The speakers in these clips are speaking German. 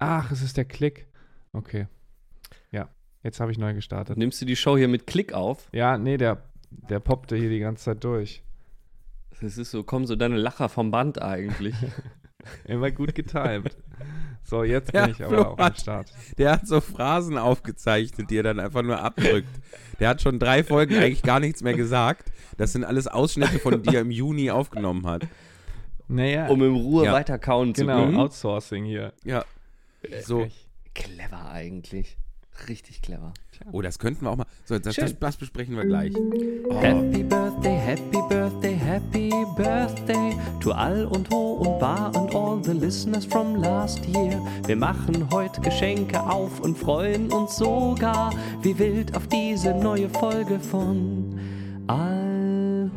Ach, es ist der Klick. Okay. Ja, jetzt habe ich neu gestartet. Nimmst du die Show hier mit Klick auf? Ja, nee, der, der poppte hier die ganze Zeit durch. Das ist so, kommen so deine Lacher vom Band eigentlich. Immer gut getimt. So, jetzt bin Ja, ich Flo aber auch am hat- Start. Der hat so Phrasen aufgezeichnet, die er dann einfach nur abdrückt. Der hat schon drei Folgen eigentlich gar nichts mehr gesagt. Das sind alles Ausschnitte von die er im Juni aufgenommen hat. Naja, um in Ruhe Ja. weiter kauen zu genau, können. Outsourcing hier. Ja. So. Clever eigentlich. Richtig clever. Oh, das könnten wir auch mal. So, das, das, das besprechen wir gleich. Happy Birthday, Happy Birthday, Happy Birthday to all und ho und bar und all the listeners from last year. Wir machen heute Geschenke auf und freuen uns sogar wie wild auf diese neue Folge von Alhoba.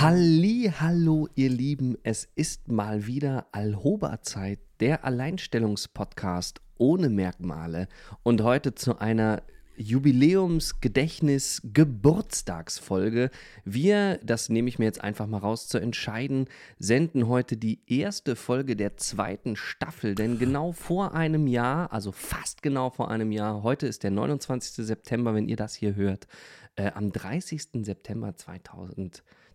Halli, hallo ihr Lieben, es ist mal wieder Alhoba-Zeit, der Alleinstellungspodcast ohne Merkmale und heute zu einer Jubiläums-Gedächtnis-Geburtstagsfolge. Wir, das nehme ich mir jetzt einfach mal raus zu entscheiden, senden heute die erste Folge der zweiten Staffel, denn genau vor einem Jahr, also fast genau vor einem Jahr, heute ist der 29. September, wenn ihr das hier hört, äh, am 30. September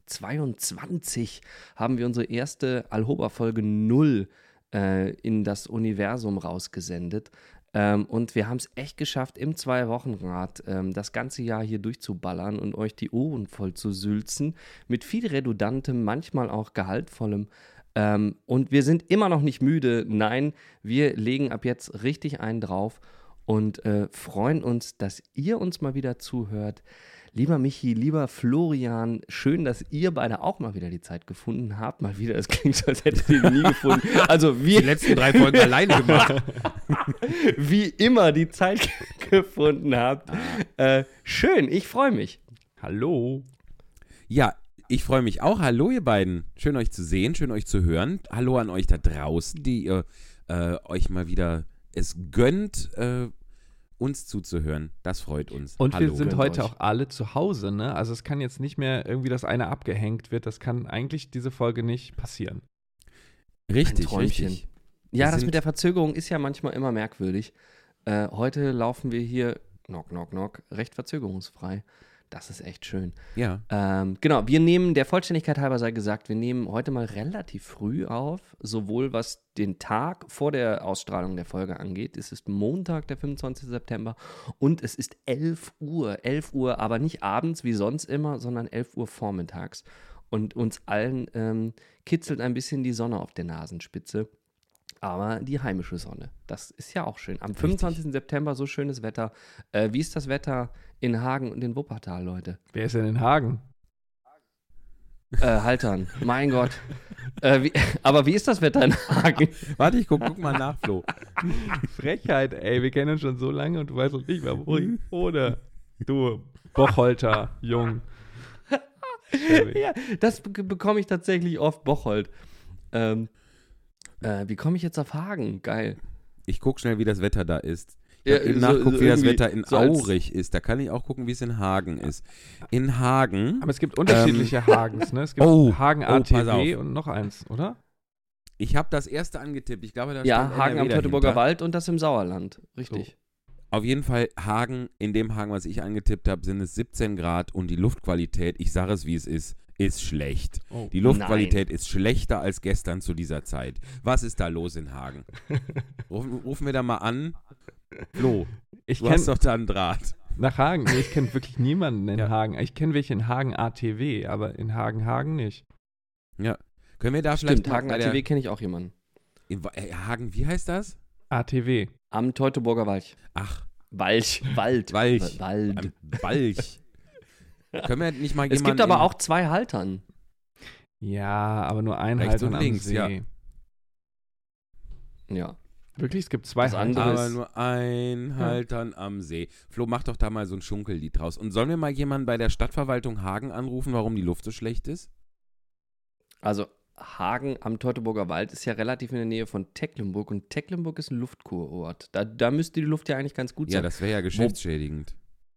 2022 haben wir unsere erste Alhoba-Folge 0 äh, in das Universum rausgesendet. Ähm, und wir haben es echt geschafft, im Zwei-Wochen-Rad ähm, das ganze Jahr hier durchzuballern und euch die Ohren voll zu sülzen. Mit viel redundantem, manchmal auch gehaltvollem. Ähm, und wir sind immer noch nicht müde. Nein, wir legen ab jetzt richtig einen drauf und äh, freuen uns, dass ihr uns mal wieder zuhört. Lieber Michi, lieber Florian, schön, dass ihr beide auch mal wieder die Zeit gefunden habt. Mal wieder, es klingt so, als hättet ihr nie gefunden. Also wir Die letzten drei Folgen alleine gemacht. wie immer die Zeit gefunden habt. Äh, schön, ich freue mich. Hallo. Ja, ich freue mich auch. Hallo, ihr beiden. Schön, euch zu sehen, schön, euch zu hören. Hallo an euch da draußen, die ihr äh, euch mal wieder es gönnt, äh, uns zuzuhören. Das freut uns. Und Hallo. wir sind heute euch. auch alle zu Hause, ne? Also es kann jetzt nicht mehr irgendwie, dass einer abgehängt wird. Das kann eigentlich diese Folge nicht passieren. Richtig, richtig. Ja, das mit der Verzögerung ist ja manchmal immer merkwürdig. Äh, heute laufen wir hier, knock, knock, knock, recht verzögerungsfrei. Das ist echt schön. Ja. Ähm, genau, wir nehmen, der Vollständigkeit halber sei gesagt, wir nehmen heute mal relativ früh auf, sowohl was den Tag vor der Ausstrahlung der Folge angeht. Es ist Montag, der 25. September und es ist 11 Uhr. 11 Uhr, aber nicht abends wie sonst immer, sondern 11 Uhr vormittags. Und uns allen ähm, kitzelt ein bisschen die Sonne auf der Nasenspitze. Aber die heimische Sonne, das ist ja auch schön. Am 25. September so schönes Wetter. Äh, wie ist das Wetter in Hagen und in Wuppertal, Leute? Wer ist denn in Hagen? Äh, Haltern, mein Gott. Äh, wie, aber wie ist das Wetter in Hagen? Warte, ich guck, guck mal nach, Flo. Frechheit, ey. Wir kennen uns schon so lange und du weißt noch nicht mehr, wo ich wohne. Du Bocholter, Jung. ja, das be bekomme ich tatsächlich oft, Bocholt. Ähm, äh, wie komme ich jetzt auf Hagen? Geil. Ich guck schnell, wie das Wetter da ist. Ich Ja, eben so- nachguckt, so wie das Wetter in so Aurich ist. Da kann ich auch gucken, wie es in Hagen ist. In Hagen, Aber es gibt unterschiedliche Hagens, ne? Es gibt Oh, Hagen oh, ATW auf. und noch eins, oder? ich habe das erste angetippt. Ich glaube, da Ja, Hagen am Teutoburger. Wald und das im Sauerland. Richtig. Auf jeden Fall Hagen, in dem Hagen, was ich angetippt habe, sind es 17 Grad und die Luftqualität, ich sage es wie es ist, ist schlecht. Oh. Die Luftqualität ist schlechter als gestern zu dieser Zeit. Was ist da los in Hagen? Rufen, rufen wir da mal an. Flo, Ich du hast kenne doch da einen Draht. nach Hagen, nee, ich kenne wirklich niemanden in Ja. Hagen. Ich kenne welche in Hagen ATW, aber in Hagen Hagen nicht. Ja. Können wir da vielleicht Stimmt, mal Hagen ATW kenne ich auch jemanden. in, äh, Hagen, wie heißt das? ATW. Am Teutoburger Wald. Ach, Walch, Wald. Walch. Wald. am Balch. Können wir nicht mal Es gibt aber auch zwei Haltern. Ja, aber nur ein Rechts Haltern und am links, See. ja. Ja. Wirklich, es gibt zwei Das Haltern. andere Aber nur ein Haltern am See. Flo, mach doch da mal so ein Schunkellied draus. Und sollen wir mal jemanden bei der Stadtverwaltung Hagen anrufen, warum die Luft so schlecht ist? Also Hagen am Teutoburger Wald ist ja relativ in der Nähe von Tecklenburg und Tecklenburg ist ein Luftkurort. Da, da müsste die Luft ja eigentlich ganz gut Ja, sein. das wäre ja geschäftsschädigend.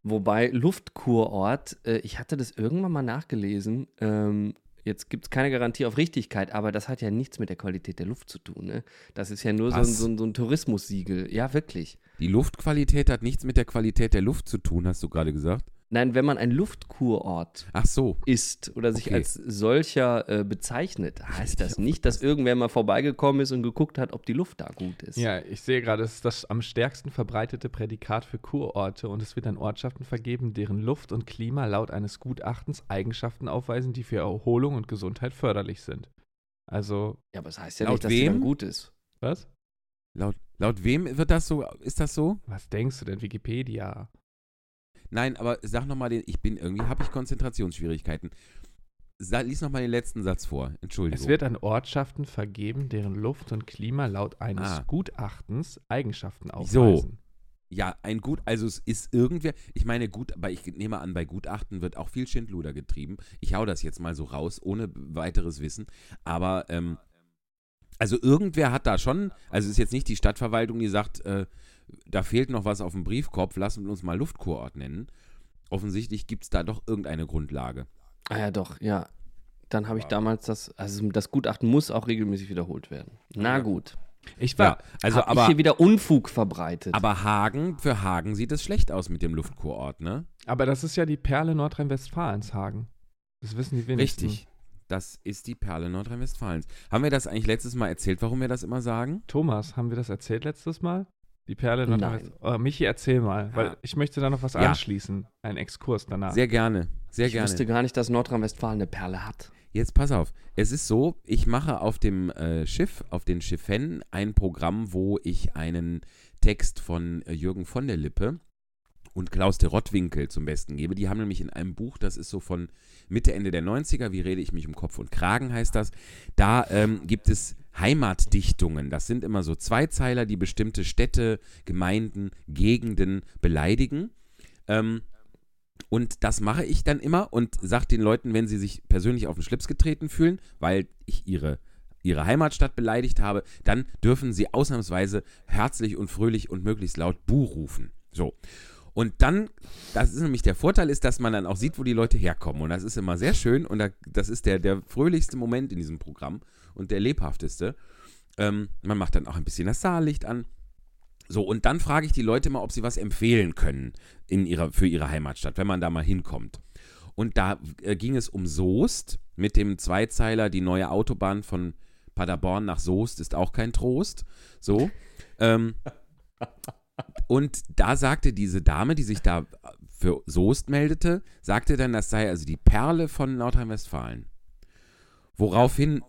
Wobei Luftkurort, äh, ich hatte das irgendwann mal nachgelesen, ähm, Jetzt gibt es keine Garantie auf Richtigkeit, aber das hat ja nichts mit der Qualität der Luft zu tun. Ne? Das ist ja nur so ein, so, ein, so ein Tourismussiegel. Ja, wirklich. Die Luftqualität hat nichts mit der Qualität der Luft zu tun, hast du gerade gesagt. Nein, wenn man ein Luftkurort Ach so. ist oder sich Okay. als solcher äh, bezeichnet, heißt das nicht, dass irgendwer mal vorbeigekommen ist und geguckt hat, ob die Luft da gut ist. Ja, ich sehe gerade, es ist das am stärksten verbreitete Prädikat für Kurorte und es wird an Ortschaften vergeben, deren Luft und Klima laut eines Gutachtens Eigenschaften aufweisen, die für Erholung und Gesundheit förderlich sind. Also, Ja, aber das heißt ja Laut nicht, dass die dann wem? gut ist. was? Laut, laut wem wird das so? Ist das so? Was denkst du denn, Wikipedia? Nein, aber sag nochmal den, ich bin irgendwie, habe ich Konzentrationsschwierigkeiten. Sa, lies nochmal den letzten Satz vor. Entschuldigung. Es wird an Ortschaften vergeben, deren Luft und Klima laut eines Ah. Gutachtens Eigenschaften So. aufweisen. ja, ein Gut, also es ist irgendwer, ich meine, gut, aber ich nehme an, bei Gutachten wird auch viel Schindluder getrieben. Ich hau das jetzt mal so raus, ohne weiteres Wissen. Aber, ähm, also irgendwer hat da schon, also es ist jetzt nicht die Stadtverwaltung, die sagt, äh, da fehlt noch was auf dem Briefkopf, lassen wir uns mal Luftkurort nennen. Offensichtlich gibt es da doch irgendeine Grundlage. Ah ja, doch, ja. Dann habe ich damals das, also das Gutachten muss auch regelmäßig wiederholt werden. Na gut. Ich war, Ja, also Hab ich aber, hier wieder Unfug verbreitet. aber Hagen, für Hagen sieht es schlecht aus mit dem Luftkurort, ne? aber das ist ja die Perle Nordrhein-Westfalens, Hagen. Das wissen die wenigsten. Richtig. Das ist die Perle Nordrhein-Westfalens. Haben wir das eigentlich letztes Mal erzählt, warum wir das immer sagen? Thomas, haben wir das erzählt letztes Mal? Die Perle Nein. Oh, Michi, erzähl mal, weil Ja. ich möchte da noch was Ja. anschließen. Ein Exkurs danach. Sehr gerne. Sehr ich gerne. wusste gar nicht, dass Nordrhein-Westfalen eine Perle hat. Jetzt pass auf. Es ist so, ich mache auf dem äh, Schiff, auf den Schiffen, ein Programm, wo ich einen Text von äh, Jürgen von der Lippe und Klaus de Rottwinkel zum Besten gebe. Die haben nämlich in einem Buch, das ist so von Mitte, Ende der 90er, wie rede ich mich um Kopf und Kragen, heißt das. Da ähm, gibt es Heimatdichtungen. Das sind immer so Zweizeiler, die bestimmte Städte, Gemeinden, Gegenden beleidigen. Ähm, und das mache ich dann immer und sage den Leuten, wenn sie sich persönlich auf den Schlips getreten fühlen, weil ich ihre, ihre Heimatstadt beleidigt habe, dann dürfen sie ausnahmsweise herzlich und fröhlich und möglichst laut Bu rufen. So. Und dann, das ist nämlich der Vorteil, ist, dass man dann auch sieht, wo die Leute herkommen. Und das ist immer sehr schön und da, das ist der, der fröhlichste Moment in diesem Programm und der lebhafteste. Ähm, man macht dann auch ein bisschen das Saallicht an. So, und dann frage ich die Leute mal, ob sie was empfehlen können in ihrer, für ihre Heimatstadt, wenn man da mal hinkommt. Und da äh, ging es um Soest mit dem Zweizeiler, die neue Autobahn von Paderborn nach Soest ist auch kein Trost. So. ähm, und da sagte diese Dame, die sich da für Soest meldete, sagte dann, das sei also die Perle von Nordrhein-Westfalen. Woraufhin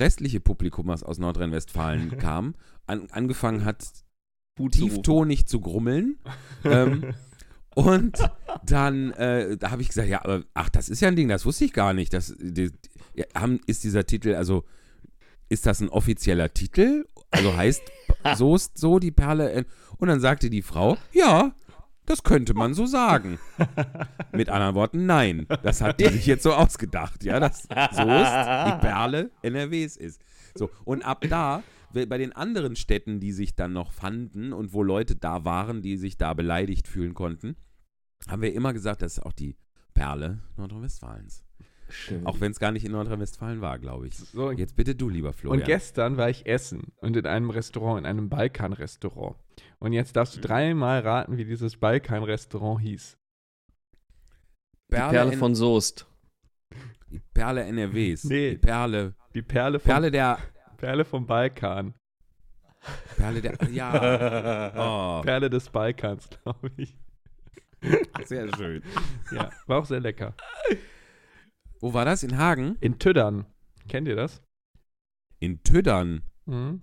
restliche Publikum, was aus Nordrhein-Westfalen kam, an, angefangen hat, tieftonig zu grummeln. ähm, und dann äh, da habe ich gesagt, ja, aber ach, das ist ja ein Ding, das wusste ich gar nicht. Das, die, ja, haben, ist dieser Titel, also ist das ein offizieller Titel? Also heißt Soest so die Perle? äh, Und dann sagte die Frau, ja, das könnte man so sagen. Mit anderen Worten, nein. Das hat die sich jetzt so ausgedacht, ja, dass Soest die Perle NRWs ist. So, und ab da, bei den anderen Städten, die sich dann noch fanden und wo Leute da waren, die sich da beleidigt fühlen konnten, haben wir immer gesagt, das ist auch die Perle Nordrhein-Westfalens. Schön. Auch wenn es gar nicht in Nordrhein-Westfalen war, glaube ich. So, Jetzt bitte du, lieber Florian. Und gestern war ich essen und in einem Restaurant, in einem Balkan-Restaurant. Und jetzt darfst du Mhm. dreimal raten, wie dieses Balkan-Restaurant hieß. die Perle von Soest. die Perle NRWs. Nee. Die Perle, Die Perle, vom, Perle der, Perle vom Balkan. Perle der, ja. Oh, Perle des Balkans, glaube ich. sehr schön. Ja, war auch sehr lecker. Wo war das? In Hagen? In Tüddern. Kennt ihr das? In Tüddern. Mhm.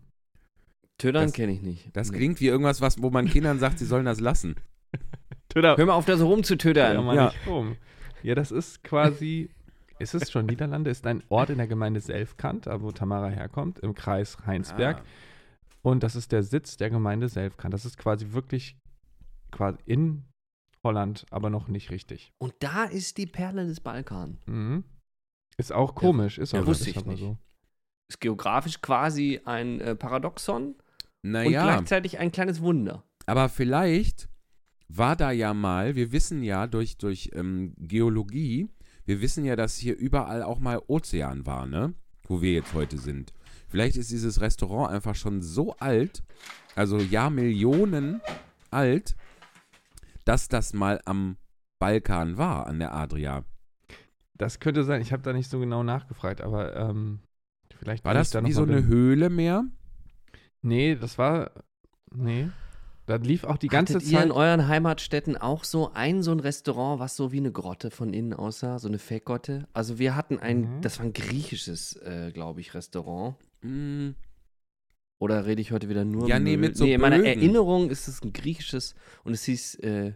Tödern kenne ich nicht. Das Nee. klingt wie irgendwas, was, wo man Kindern sagt, sie sollen das lassen. Tüddern. Hör mal auf, da so rumzutödern. Ja, mal Ja. nicht rum. Ja, das ist quasi, ist es schon Niederlande, ist ein Ort in der Gemeinde Selfkant, wo Tamara herkommt, im Kreis Heinsberg. Ah. Und das ist der Sitz der Gemeinde Selfkant. Das ist quasi wirklich quasi in Holland, aber noch nicht richtig. Und da ist die Perle des Balkan. Mhm. Ist auch komisch, ist ja, aber, wusste ist ich aber nicht. so. Ist geografisch quasi ein äh, Paradoxon und Naja, gleichzeitig ein kleines Wunder. aber vielleicht war da ja mal, wir wissen ja durch, durch ähm, Geologie, wir wissen ja, dass hier überall auch mal Ozean war, ne? Wo wir jetzt heute sind. Vielleicht ist dieses Restaurant einfach schon so alt, also Jahrmillionen alt, dass das mal am Balkan war, an der Adria. Das könnte sein. Ich habe da nicht so genau nachgefragt, aber ähm, vielleicht War das da wie noch so eine. Höhle mehr? Nee, das war. Nee. Da lief auch die ganze Hattet ihr Zeit. in euren Heimatstädten auch so ein so ein Restaurant, was so wie eine Grotte von innen aussah, so eine Fake-Grotte? Also wir hatten ein, Mhm. das war ein griechisches, äh, glaube ich, Restaurant. Hm, Oder rede ich heute wieder nur Ja, nee, Müll? mit so Nee, in meiner. Erinnerung ist es ein griechisches und es hieß, äh,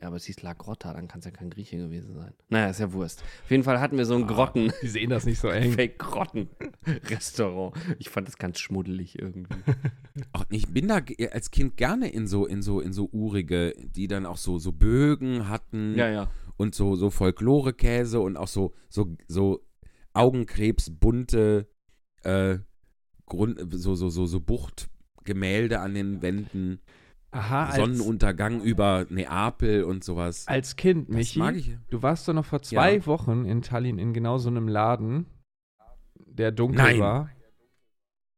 ja, aber es hieß La Grotta, dann kann es ja kein Grieche gewesen sein. Naja, ist ja Wurst. Auf jeden Fall hatten wir so ein Grotten, Die sehen das nicht so eng. Fake-Grotten-Restaurant. Ich fand das ganz schmuddelig irgendwie. Ach, ich bin da als Kind gerne in so, in so, in so urige, die dann auch so, so Bögen hatten ja. und so, so Folklore-Käse und auch so, so, so Augenkrebsbunte, äh, Grund, so, so, so, so Buchtgemälde an den Wänden, Aha, als, Sonnenuntergang über Neapel und sowas. als Kind, Das Michi. mag ich. Du warst doch noch vor zwei Ja. Wochen in Tallinn in genau so einem Laden, der dunkel Nein. war.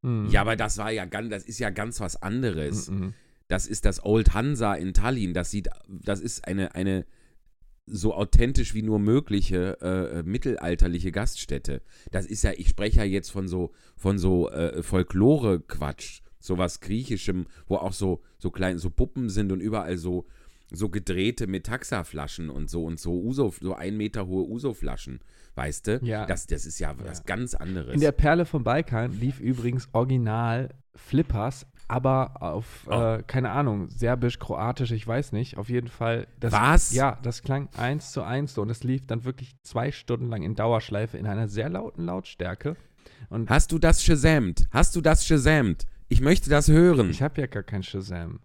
Hm. Ja, aber das war ja ganz, das ist ja ganz was anderes. Mhm. Das ist das Old Hansa in Tallinn. Das sieht, das ist eine, eine so authentisch wie nur mögliche äh, äh, mittelalterliche Gaststätte. Das ist ja, ich spreche ja jetzt von so, von so äh, Folklore-Quatsch, sowas Griechischem, wo auch so, so klein, so Puppen sind und überall so, so gedrehte Metaxa-Flaschen und so und so Uso, so ein Meter hohe Uso-Flaschen. Weißt du? Ja. Das, das ist ja was ganz anderes. In der Perle vom Balkan lief übrigens original Flippers, aber auf, Oh. äh, keine Ahnung, serbisch, kroatisch, ich weiß nicht. Auf jeden Fall. Das, Was? Ja, das klang eins zu eins so. Und es lief dann wirklich zwei Stunden lang in Dauerschleife in einer sehr lauten Lautstärke. Und Hast du das shazamt? Hast du das shazamt? Ich möchte das hören. ich habe ja gar kein Shazam.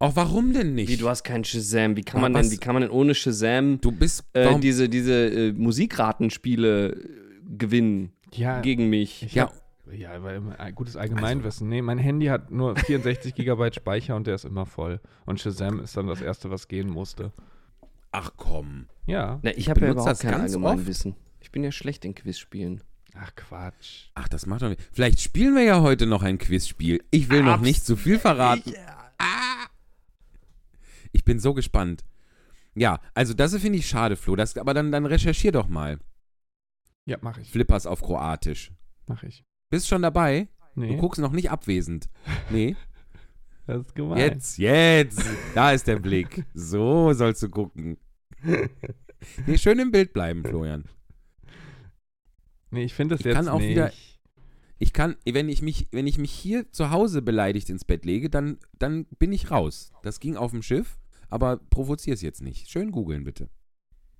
Auch warum denn nicht? Wie, du hast keinen Shazam. Wie kann man Was? denn, wie kann man denn ohne Shazam Du bist. äh, diese, diese äh, Musikratenspiele äh, gewinnen Ja, gegen mich? ich Ja. hab, ja, weil immer ein gutes Allgemeinwissen. nee, mein Handy hat nur 64 Gigabyte Speicher und der ist immer voll. Und Shazam ist dann das erste, was gehen musste. ach komm. Ja. Na, ich habe ja überhaupt das kein Allgemeinwissen. Ich bin ja schlecht in Quizspielen. Ach Quatsch. Ach, das macht doch nicht. Vielleicht spielen wir ja heute noch ein Quizspiel. Ich will noch Abs- nicht zu viel verraten. Ah. Ich bin so gespannt. Ja, also das finde ich schade, Flo. Das, aber dann, dann recherchier doch mal. Ja, mach ich. Flippers auf Kroatisch. Mach ich. Bist schon dabei? Nee, Du guckst noch nicht abwesend. Nee. das ist gemein. Jetzt, jetzt. Da ist der Blick. So sollst du gucken. Nee, schön im Bild bleiben, Florian. Nee, ich finde das Ich jetzt kann auch nicht. wieder- Ich kann, wenn ich mich, wenn ich mich hier zu Hause beleidigt ins Bett lege, dann, dann bin ich raus. Das ging auf dem Schiff, aber provozier es jetzt nicht. Schön googeln, bitte.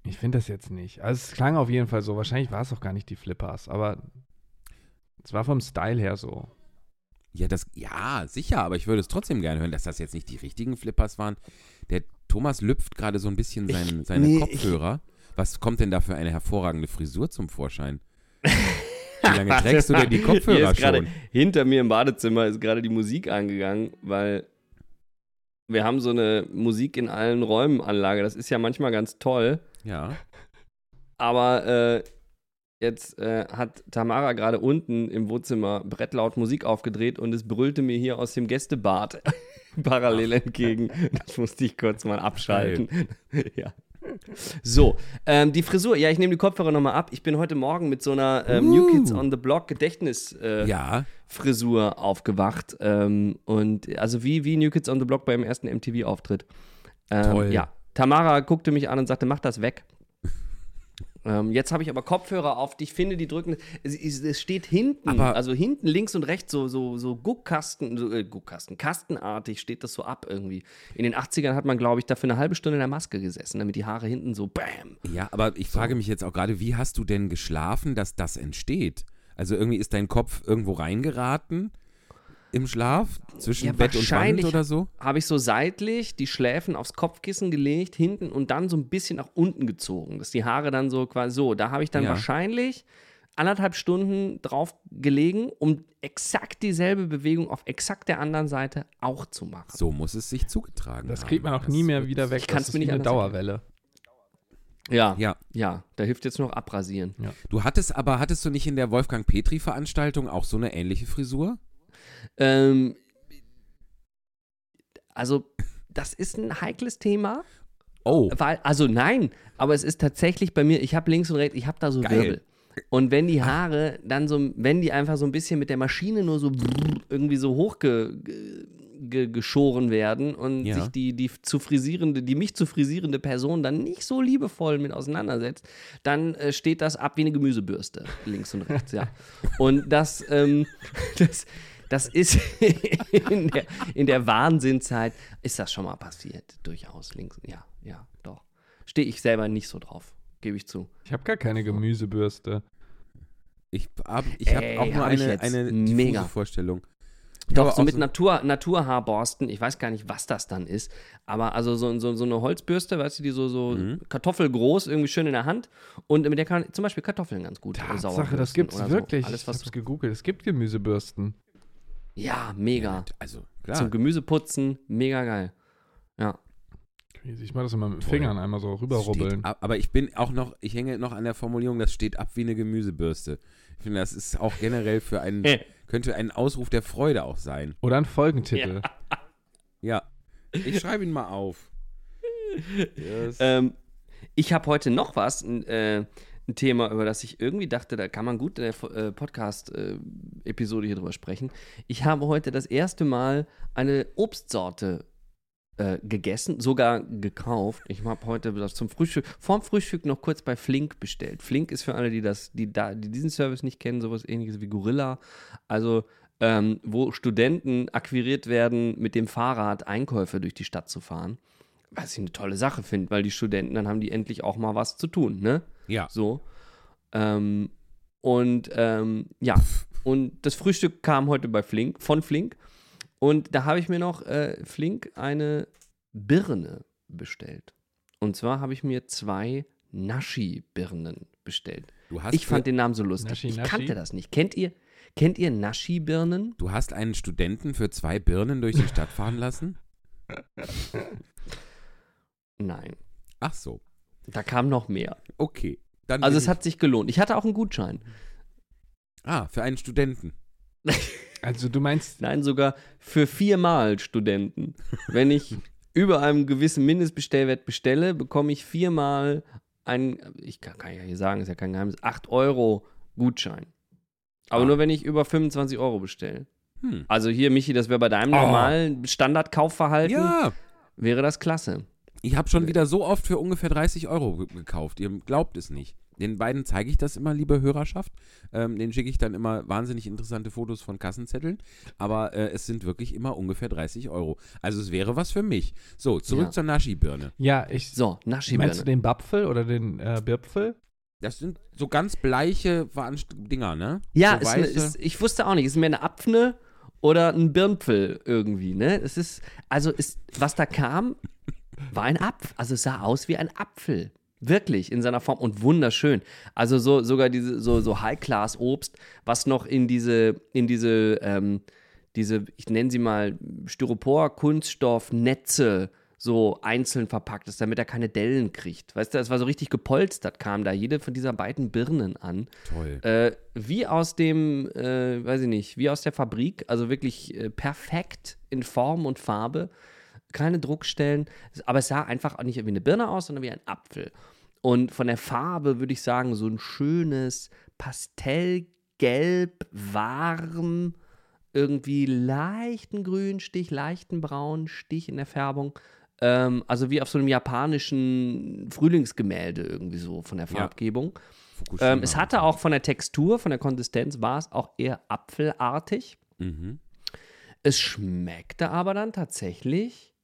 Ich finde das jetzt nicht. Also es klang auf jeden Fall so. Wahrscheinlich war es auch gar nicht die Flippers, aber es war vom Style her so. Ja, das, ja, sicher, aber ich würde es trotzdem gerne hören, dass das jetzt nicht die richtigen Flippers waren. Der Thomas lüpft gerade so ein bisschen sein, seine nee, Kopfhörer. Was kommt denn da für eine hervorragende Frisur zum Vorschein? Wie lange trägst du denn die Kopfhörer ist gerade schon? hinter mir im Badezimmer ist gerade die Musik angegangen, weil wir haben so eine Musik in allen Räumen Anlage. Das ist ja manchmal ganz toll, Ja. aber äh, jetzt äh, hat Tamara gerade unten im Wohnzimmer brettlaut Musik aufgedreht und es brüllte mir hier aus dem Gästebad parallel entgegen. Das musste ich kurz mal abschalten. ja. So, ähm, die Frisur. Ja, ich nehme die Kopfhörer nochmal ab. Ich bin heute Morgen mit so einer ähm, New Kids on the Block Gedächtnis äh, Ja. Aufgewacht. Ähm, und also wie, wie New Kids on the Block beim ersten MTV-Auftritt. Ähm, Toll. Ja. Tamara guckte mich an und sagte, mach das weg. Ähm, jetzt habe ich aber Kopfhörer auf, die ich finde, die drücken. Es, es es steht hinten, Aber- also hinten links und rechts so, so, so Guckkasten, so, äh, Guckkasten, kastenartig steht das so ab irgendwie. In den 80ern hat man, glaube ich, dafür eine halbe Stunde in der Maske gesessen, damit die Haare hinten so bam. Ja, aber ich frage mich jetzt auch gerade, wie hast du denn geschlafen, dass das entsteht? Also irgendwie ist dein Kopf irgendwo reingeraten im Schlaf zwischen Ja, Bett und Wand oder so? habe ich so seitlich die Schläfen aufs Kopfkissen gelegt, hinten und dann so ein bisschen nach unten gezogen, dass die Haare dann so quasi so. Da habe ich dann Ja. wahrscheinlich anderthalb Stunden drauf gelegen, um exakt dieselbe Bewegung auf exakt der anderen Seite auch zu machen. So muss es sich zugetragen Das haben. kriegt man auch Das nie mehr wieder weg. Ich das ist mir nicht eine Dauerwelle. Ja, Ja. ja, da hilft jetzt noch abrasieren. Du hattest aber, hattest du nicht in der Wolfgang Petri-Veranstaltung auch so eine ähnliche Frisur? Ähm, also, das ist ein heikles Thema, Oh, weil, also nein, aber es ist tatsächlich bei mir, ich habe links und rechts, ich habe da so Geil. Wirbel. Und wenn die Haare dann so, wenn die einfach so ein bisschen mit der Maschine nur so irgendwie so hochgeschoren ge, werden und Ja. sich die, die zu frisierende, die mich zu frisierende Person dann nicht so liebevoll mit auseinandersetzt, dann äh, steht das ab wie eine Gemüsebürste, links und rechts, ja. Und das, ähm, das, das ist in der, in der Wahnsinnzeit, ist das schon mal passiert, durchaus, links, ja, ja, doch. Stehe ich selber nicht so drauf, gebe ich zu. Ich habe gar keine Gemüsebürste. ich habe ich hab Ey, auch nur hab ich eine, eine Mega. Vorstellung. Ich Doch, so mit Natur, Naturhaarborsten, ich weiß gar nicht, was das dann ist, aber also so, so, so eine Holzbürste, weißt du, die so, so Mhm. kartoffelgroß, irgendwie schön in der Hand und mit der kann man zum Beispiel Kartoffeln ganz gut äh, sauber Tatsache, das gibt's wirklich. So. Alles, ich was hab's gegoogelt. Es gibt Gemüsebürsten. Ja, mega. Also, klar. Zum Gemüseputzen, mega geil. Ja. Ich mache das immer mit den Toll. Fingern einmal so rüberrubbeln. ab- aber ich bin auch noch, ich hänge noch an der Formulierung, das steht ab wie eine Gemüsebürste. Ich finde, das ist auch generell für einen, könnte ein Ausruf der Freude auch sein. Oder ein Folgentitel. Ja. Ich schreibe ihn mal auf. Yes. Ähm, ich habe heute noch was, äh, ein Thema, über das ich irgendwie dachte, da kann man gut in der äh, Podcast-Episode hier drüber sprechen. Ich habe heute das erste Mal eine Obstsorte äh, gegessen, sogar gekauft. Ich habe heute das zum Frühstück, vorm Frühstück noch kurz bei Flink bestellt. Flink ist für alle, die das, die da, die diesen Service nicht kennen, sowas ähnliches wie Gorilla. Also ähm, wo Studenten akquiriert werden, mit dem Fahrrad Einkäufe durch die Stadt zu fahren. Was ich eine tolle Sache finde, weil die Studenten, dann haben die endlich auch mal was zu tun, ne? Ja. So. Ähm, und ähm, ja, und das Frühstück kam heute bei Flink, von Flink. Und da habe ich mir noch äh, Flink eine Birne bestellt. Und zwar habe ich mir zwei Naschi-Birnen bestellt. Du hast Ich fand den Namen so lustig. Naschi, ich Naschi? kannte das nicht. Kennt ihr, kennt ihr Naschi-Birnen? du hast einen Studenten für zwei Birnen durch die Stadt fahren lassen? Nein. Ach so. Da kam noch mehr. Okay. Dann Also es hat sich gelohnt. Ich hatte auch einen Gutschein. Ah, für einen Studenten. Also du meinst, Nein, sogar für viermal Studenten. Wenn ich über einem gewissen Mindestbestellwert bestelle, bekomme ich viermal einen, ich kann, kann ja hier sagen, ist ja kein Geheimnis, 8 Euro Gutschein. Aber Ah. nur wenn ich über 25 Euro bestelle. Hm. Also hier, Michi, das wäre bei deinem Oh. normalen Standardkaufverhalten, Ja. wäre das klasse. Ich habe schon wieder so oft für ungefähr 30 Euro ge- gekauft. Ihr glaubt es nicht. Den beiden zeige ich das immer, liebe Hörerschaft. Ähm, den schicke ich dann immer wahnsinnig interessante Fotos von Kassenzetteln. Aber äh, es sind wirklich immer ungefähr 30 Euro. Also es wäre was für mich. So, zurück Ja. zur Naschi-Birne. ja, ich. So, meinst du Naschi-Birne. den Bapfel oder den äh, Birpfel? Das sind so ganz bleiche Veranst Dinger, ne? Ja, so ist, ne- ist, ich wusste auch nicht, ist mehr eine Apfne oder ein Birnpfel irgendwie, ne? Es ist, also ist, was da kam, war ein Apfel. Also es sah aus wie ein Apfel. Wirklich, in seiner Form und wunderschön. Also so, sogar diese, so, so High-Class-Obst, was noch in diese, in diese, ähm, diese, ich nenne sie mal Styropor-Kunststoff-Netze so einzeln verpackt ist, damit er keine Dellen kriegt. Weißt du, es war so richtig gepolstert, kam da jede von dieser beiden Birnen an. Toll. Äh, wie aus dem, äh, weiß ich nicht, wie aus der Fabrik, also wirklich äh, perfekt in Form und Farbe, keine Druckstellen, aber es sah einfach auch nicht wie eine Birne aus, sondern wie ein Apfel. Und von der Farbe würde ich sagen, so ein schönes Pastellgelb, warm, irgendwie leichten Grünstich, leichten Braunstich in der Färbung. Ähm, also wie auf so einem japanischen Frühlingsgemälde irgendwie so von der Ja. Farbgebung. Fukushima. Ähm, es hatte auch von der Textur, von der Konsistenz, war es auch eher apfelartig. Mhm. Es schmeckte aber dann tatsächlich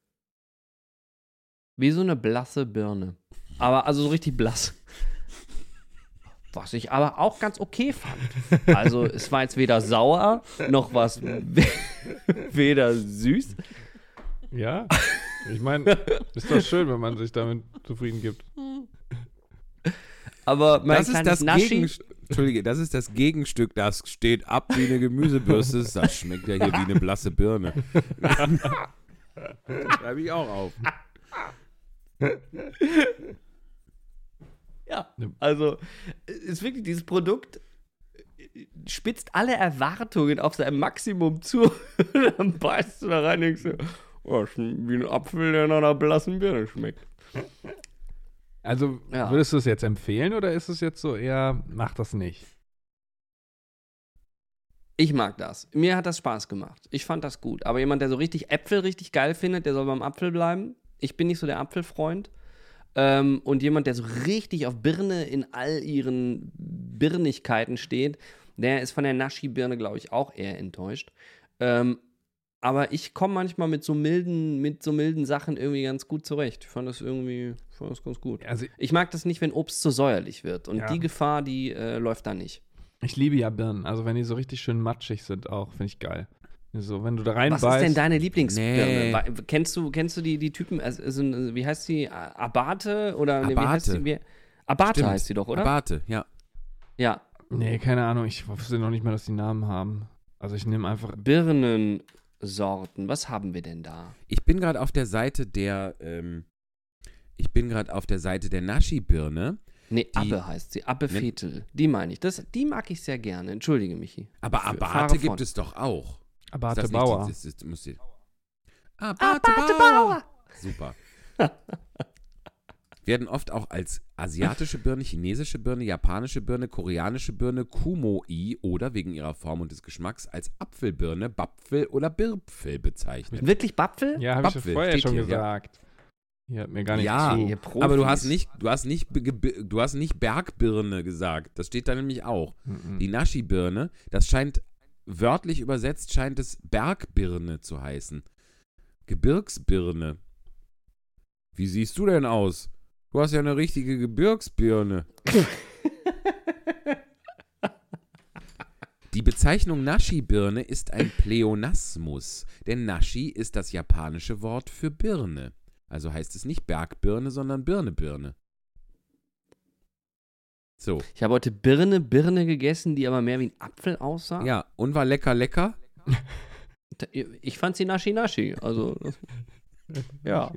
wie so eine blasse Birne. Aber also so richtig blass. Was ich aber auch ganz okay fand. Also es war jetzt weder sauer, noch was weder süß. Ja. Ich meine, ist doch schön, wenn man sich damit zufrieden gibt. Aber mein Das ist das Naschi, Gegenstück. Entschuldige, das ist das Gegenstück, das steht ab wie eine Gemüsebürste. Das schmeckt ja hier wie eine blasse Birne. Schreibe ich auch auf. Ja, Ne. also ist wirklich dieses Produkt spitzt alle Erwartungen auf sein Maximum zu. Dann beißt du da rein und denkst du, oh, wie ein Apfel, der nach einer blassen Birne schmeckt. Also Ja. würdest du es jetzt empfehlen oder ist es jetzt so eher, mach das nicht? Ich mag das. Mir hat das Spaß gemacht. Ich fand das gut. Aber jemand, der so richtig Äpfel richtig geil findet, der soll beim Apfel bleiben. Ich bin nicht so der Apfelfreund. Ähm, und jemand, der so richtig auf Birne in all ihren Birnigkeiten steht, der ist von der Naschi-Birne, glaube ich, auch eher enttäuscht. Ähm, aber ich komme manchmal mit so milden, mit so milden Sachen irgendwie ganz gut zurecht. Ich fand das irgendwie, fand das ganz gut. Also Ich mag das nicht, wenn Obst zu säuerlich wird. Und Ja. die Gefahr, die äh, läuft da nicht. ich liebe ja Birnen. Also wenn die so richtig schön matschig sind auch, finde ich geil. So, wenn du da Was reinbeißt. ist denn deine Lieblingsbirne? Nee. Wa- Kennst du, kennst du die, die Typen, also, also, wie heißt sie? Abate? Oder nee, wie heißt Abate. sie? Wie, Abate Stimmt. heißt sie doch, oder? Abate, ja. Ja. Nee, keine Ahnung. Ich wusste noch nicht mal, dass die Namen haben. Also ich nehme einfach. Birnensorten. Was haben wir denn da? Ich bin gerade auf der Seite der, ähm, ich bin gerade auf der Seite der Naschi-Birne. Nee, Die- Abbe heißt sie. Abbe Ne- Fetel. Die meine ich. Das, die mag ich sehr gerne. Entschuldige, Michi. Aber Abate gibt es doch auch. Abate das nicht Bauer. Die, das ist, muss die, Abate, Bauer. Super. Werden oft auch als asiatische Birne, chinesische Birne, japanische Birne, koreanische Birne, Kumoi oder wegen ihrer Form und des Geschmacks als Apfelbirne, Bapfel oder Birpfel bezeichnet. Wirklich Bapfel? Ja, habe ich Bapfel, vorher schon hier, ja. gesagt. Hier hat mir gar nicht Ja, zu. Ihr. Aber du hast nicht, du hast nicht, du hast nicht Bergbirne gesagt. Das steht da nämlich auch. Mhm. Die Naschi-Birne, das scheint wörtlich übersetzt, scheint es Bergbirne zu heißen. Gebirgsbirne. Wie siehst du denn aus? Du hast ja eine richtige Gebirgsbirne. Die Bezeichnung Naschi-Birne ist ein Pleonasmus, denn Naschi ist das japanische Wort für Birne. Also heißt es nicht Bergbirne, sondern Birne-Birne. So, Ich habe heute Birne, Birne gegessen, die aber mehr wie ein Apfel aussah. ja, und war lecker, lecker? Ich fand sie Naschi Naschi. Also, ja.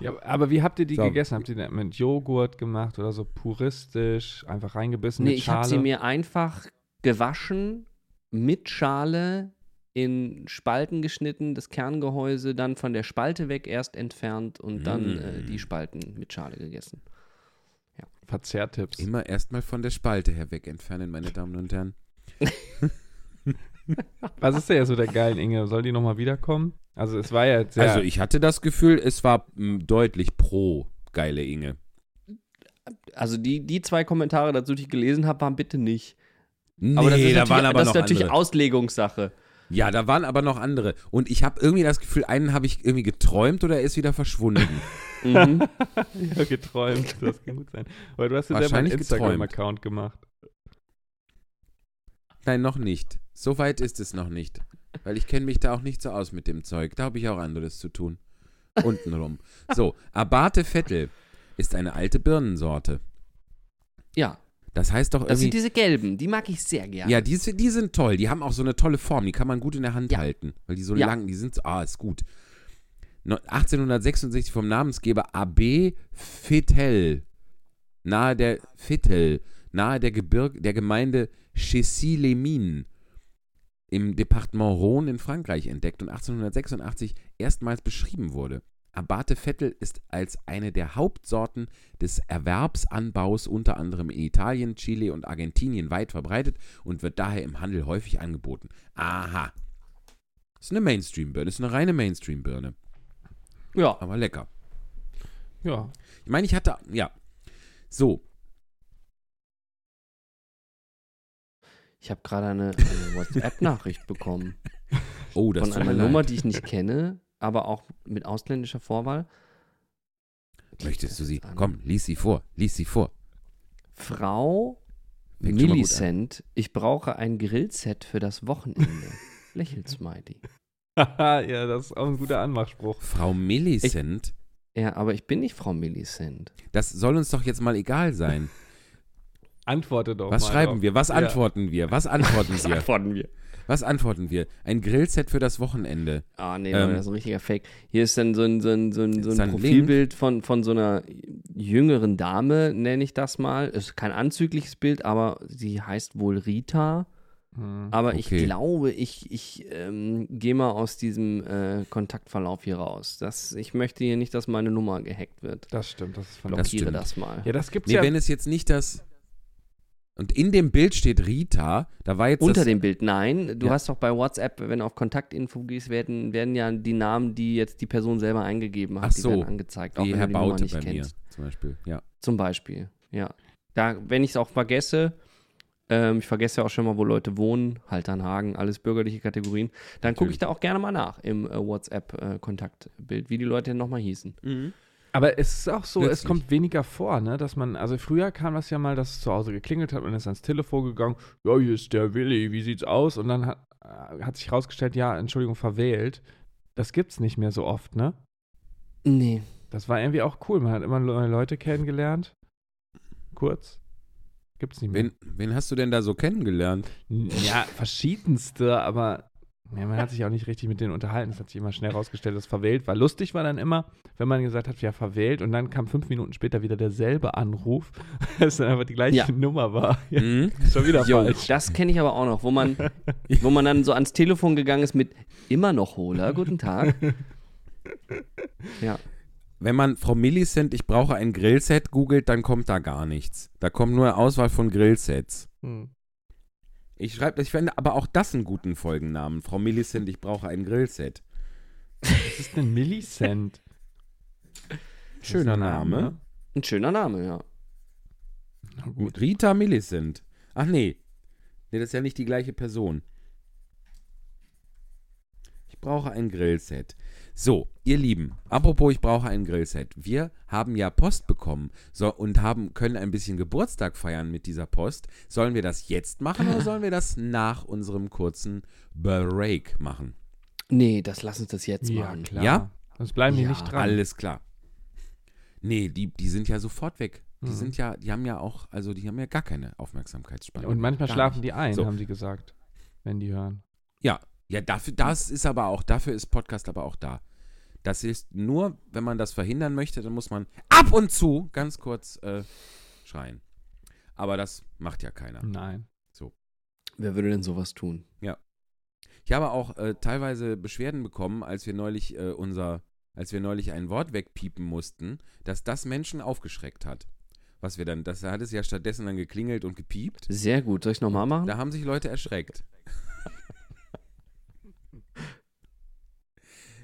Ja, aber wie habt ihr die So. gegessen? Habt ihr die mit Joghurt gemacht oder so puristisch, einfach reingebissen Nee, mit ich Schale? habe sie mir einfach gewaschen, mit Schale, in Spalten geschnitten, das Kerngehäuse dann von der Spalte weg erst entfernt und dann Mm. äh, die Spalten mit Schale gegessen. Verzehrtipps. Immer erstmal von der Spalte her weg entfernen, meine Damen und Herren. Was ist denn ja so der geilen Inge? Soll die nochmal wiederkommen? Also es war ja jetzt sehr, Also ich hatte das Gefühl, es war m, deutlich pro geile Inge. Also die, die zwei Kommentare dazu, die ich gelesen habe, waren bitte nicht. Nee, Aber das ist da natürlich, waren aber das noch ist natürlich andere. Auslegungssache. Ja, da waren aber noch andere. Und ich habe irgendwie das Gefühl, einen habe ich irgendwie geträumt oder er ist wieder verschwunden. Mhm. ja, geträumt. Das kann gut sein. Aber du hast ja selber einen Instagram-Account gemacht. Nein, noch nicht. So weit ist es noch nicht. Weil ich kenne mich da auch nicht so aus mit dem Zeug. Da habe ich auch anderes zu tun. Untenrum. So, Abate Vettel ist eine alte Birnensorte. ja, Das heißt doch das sind irgendwie. diese gelben, die mag ich sehr gerne. Ja, die, sind- die sind toll. Die haben auch so eine tolle Form. Die kann man gut in der Hand Ja. halten. Weil die so Ja. lang, die sind so, ah, ist gut. No- 1866 vom Namensgeber Abbé Vettel. Nahe der Vettel. Nahe der Gebirg, der Gemeinde Chessy-les-Mines im Departement Rhône in Frankreich entdeckt und 1886 erstmals beschrieben wurde. Abate Vettel ist als eine der Hauptsorten des Erwerbsanbaus unter anderem in Italien, Chile und Argentinien weit verbreitet und wird daher im Handel häufig angeboten. Aha. Ist eine Mainstream-Birne, ist eine reine Mainstream-Birne, ja. aber lecker. Ja. Ich meine, ich hatte, ja. So, Ich habe gerade eine, eine WhatsApp-Nachricht bekommen oh, das von einer leid. Nummer, die ich nicht kenne, aber auch mit ausländischer Vorwahl. Möchtest du sie? An. Komm, lies sie vor, lies sie vor. Frau Fängt. Millicent, ich brauche ein Grillset für das Wochenende. Lächelt Smiley. ja, das ist auch ein guter Anmachspruch. Frau Millicent, Ja, aber ich bin nicht Frau Millicent. das soll uns doch jetzt mal egal sein. Antworte doch Was mal schreiben drauf. wir? Was Ja. antworten wir? Was antworten wir? Antworten wir. Was antworten wir? Ein Grillset für das Wochenende. Ah, nee, Ähm, das ist ein richtiger Fake. Hier ist dann so ein, so ein, so ein, so ein Profilbild von, von so einer jüngeren Dame, nenne ich das mal. Ist kein anzügliches Bild, aber sie heißt wohl Rita. Hm. Aber Okay. ich glaube, ich, ich ähm, gehe mal aus diesem äh, Kontaktverlauf hier raus. Das, ich möchte hier nicht, dass meine Nummer gehackt wird. Das stimmt, das ist Das vernünftig. Blockiere stimmt. das, mal. Ja, das gibt's Nee, ja. wenn es jetzt nicht das. Und in dem Bild steht Rita, da war jetzt Unter das, dem Bild, nein. Du Ja. hast doch bei WhatsApp, wenn du auf Kontaktinfo gehst, werden, werden ja die Namen, die jetzt die Person selber eingegeben hat, Ach so. die werden angezeigt, auch wie wenn Herr du die Nummer Baute nicht bei kennst. mir zum Beispiel. Ja. Zum Beispiel, ja. Da, wenn ich es auch vergesse, ähm, ich vergesse ja auch schon mal, wo Leute wohnen, Halternhagen, alles bürgerliche Kategorien, dann gucke ich da auch gerne mal nach im äh, WhatsApp-Kontaktbild, wie die Leute nochmal hießen. Aber es ist auch so, es Nützlich. kommt weniger vor, ne? Dass man, also früher kam das ja mal, dass es zu Hause geklingelt hat, man ist ans Telefon gegangen, ja, hier ist der Willi, wie sieht's aus? Und dann hat, äh, hat sich rausgestellt, ja, Entschuldigung, verwählt. Das gibt's nicht mehr so oft, ne? Nee. Das war irgendwie auch cool. Man hat immer neue Leute kennengelernt. Kurz. Gibt's nicht mehr. Wen, wen hast du denn da so kennengelernt? Ja, verschiedenste, aber ja, man hat sich auch nicht richtig mit denen unterhalten. Es hat sich immer schnell rausgestellt, dass verwählt war. Lustig war dann immer, wenn man gesagt hat, ja, verwählt und dann kam fünf Minuten später wieder derselbe Anruf, dass dann einfach die gleiche Ja. Nummer war. Ja, Mhm. schon wieder Jo, falsch. das kenne ich aber auch noch, wo man, wo man dann so ans Telefon gegangen ist mit immer noch Holer, guten Tag. Ja. Wenn man Frau Millicent, ich brauche ein Grillset, googelt, dann kommt da gar nichts. Da kommt nur eine Auswahl von Grillsets. Hm. Ich schreibe, ich fände aber auch das einen guten Folgennamen. Frau Millicent, ich brauche ein Grillset. Was ist denn Millicent? Schöner ein Name. Ein schöner Name, ja. Na gut. Rita Millicent. Ach nee. Nee, das ist ja nicht die gleiche Person. Ich brauche ein Grillset. So, ihr Lieben, apropos, ich brauche ein Grillset. Wir haben ja Post bekommen so, und haben, können ein bisschen Geburtstag feiern mit dieser Post. Sollen wir das jetzt machen oder sollen wir das nach unserem kurzen Break machen? Nee, das lass uns das jetzt Ja, machen. klar. Ja? Sonst bleiben die Ja, nicht dran. Alles klar. Nee, die, die sind ja sofort weg. Die Mhm. sind ja, die haben ja auch, also die haben ja gar keine Aufmerksamkeitsspanne. Und manchmal Gar schlafen nicht. die ein, So. haben sie gesagt, wenn die hören. Ja, ja, dafür, das ist aber auch, dafür ist Podcast aber auch da. Das ist nur, wenn man das verhindern möchte, dann muss man ab und zu ganz kurz äh, schreien. Aber das macht ja keiner. Nein. Wer würde denn sowas tun? Ich habe auch äh, teilweise Beschwerden bekommen, als wir neulich äh, unser, als wir neulich ein Wort wegpiepen mussten, dass das Menschen aufgeschreckt hat. Was wir dann, das hat es ja stattdessen dann geklingelt und gepiept. Sehr gut. Soll ich nochmal machen? Da haben sich Leute erschreckt.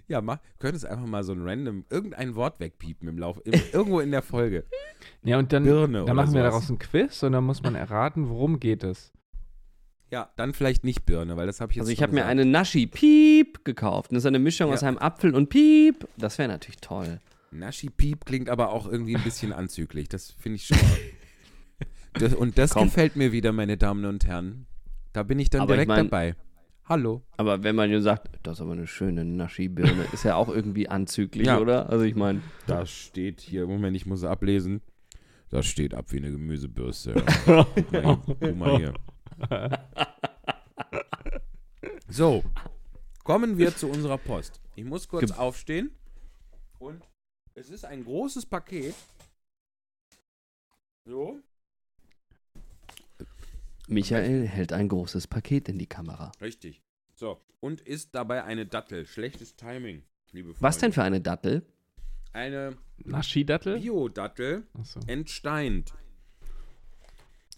Ja, mach, könntest einfach mal so ein random, irgendein Wort wegpiepen im Lauf, im, irgendwo in der Folge. Ja, und dann, Birne dann machen wir sowas. daraus ein Quiz und dann muss man erraten, worum geht es. Ja, dann vielleicht nicht Birne, weil das habe ich jetzt Also ich habe mir eine Naschi Piep gekauft. Das ist eine Mischung Ja. aus einem Apfel und Piep. Das wäre natürlich toll. Naschi Piep klingt aber auch irgendwie ein bisschen anzüglich. Das finde ich schon. Das, und das Komm. gefällt mir wieder, meine Damen und Herren. Da bin ich dann Aber ich direkt mein- dabei. Hallo. Aber wenn man nur sagt, das ist aber eine schöne Naschi-Birne, ist ja auch irgendwie anzüglich, Ja. oder? Also ich meine, Das steht hier, Moment, ich muss ablesen. Das steht ab wie eine Gemüsebürste. Ja. Guck mal hier. Guck mal hier. So, kommen wir zu unserer Post. Ich muss kurz Ge- aufstehen. Und es ist ein großes Paket. So. Michael hält ein großes Paket in die Kamera. Richtig. So, und ist dabei eine Dattel. Schlechtes Timing, liebe Freunde. Was denn für eine Dattel? Eine Naschi-Dattel? Bio-Dattel, Achso. entsteint.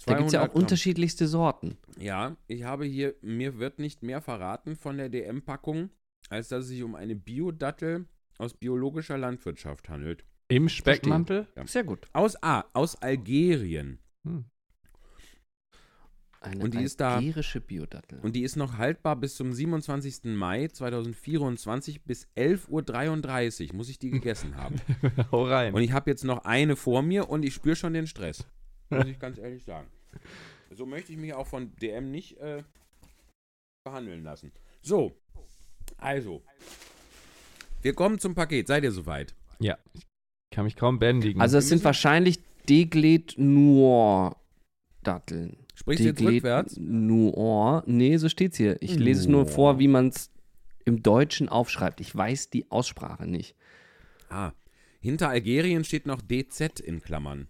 Da gibt es ja 200 auch Gramm. unterschiedlichste Sorten. Ja, ich habe hier, mir wird nicht mehr verraten von der DM-Packung, als dass es sich um eine Bio-Dattel aus biologischer Landwirtschaft handelt. Im Speckmantel? Ja. Sehr gut. Aus A, aus Algerien. Hm. Eine Und die ist da- Biodattel. Und die ist noch haltbar bis zum 27. Mai 2024 bis 11.33 Uhr muss ich die gegessen haben. Hau rein. Und ich habe jetzt noch eine vor mir und ich spüre schon den Stress. Muss ich ganz ehrlich sagen. So möchte ich mich auch von DM nicht äh, behandeln lassen. So, also. Wir kommen zum Paket. Seid ihr soweit? ja, ich kann mich kaum bändigen. Also es sind wahrscheinlich Deglet Noir Datteln. Sprichst du jetzt rückwärts? Noir. Nee, so steht's hier. Ich lese es nur vor, wie man es im Deutschen aufschreibt. Ich weiß die Aussprache nicht. Ah. Hinter Algerien steht noch DZ in Klammern.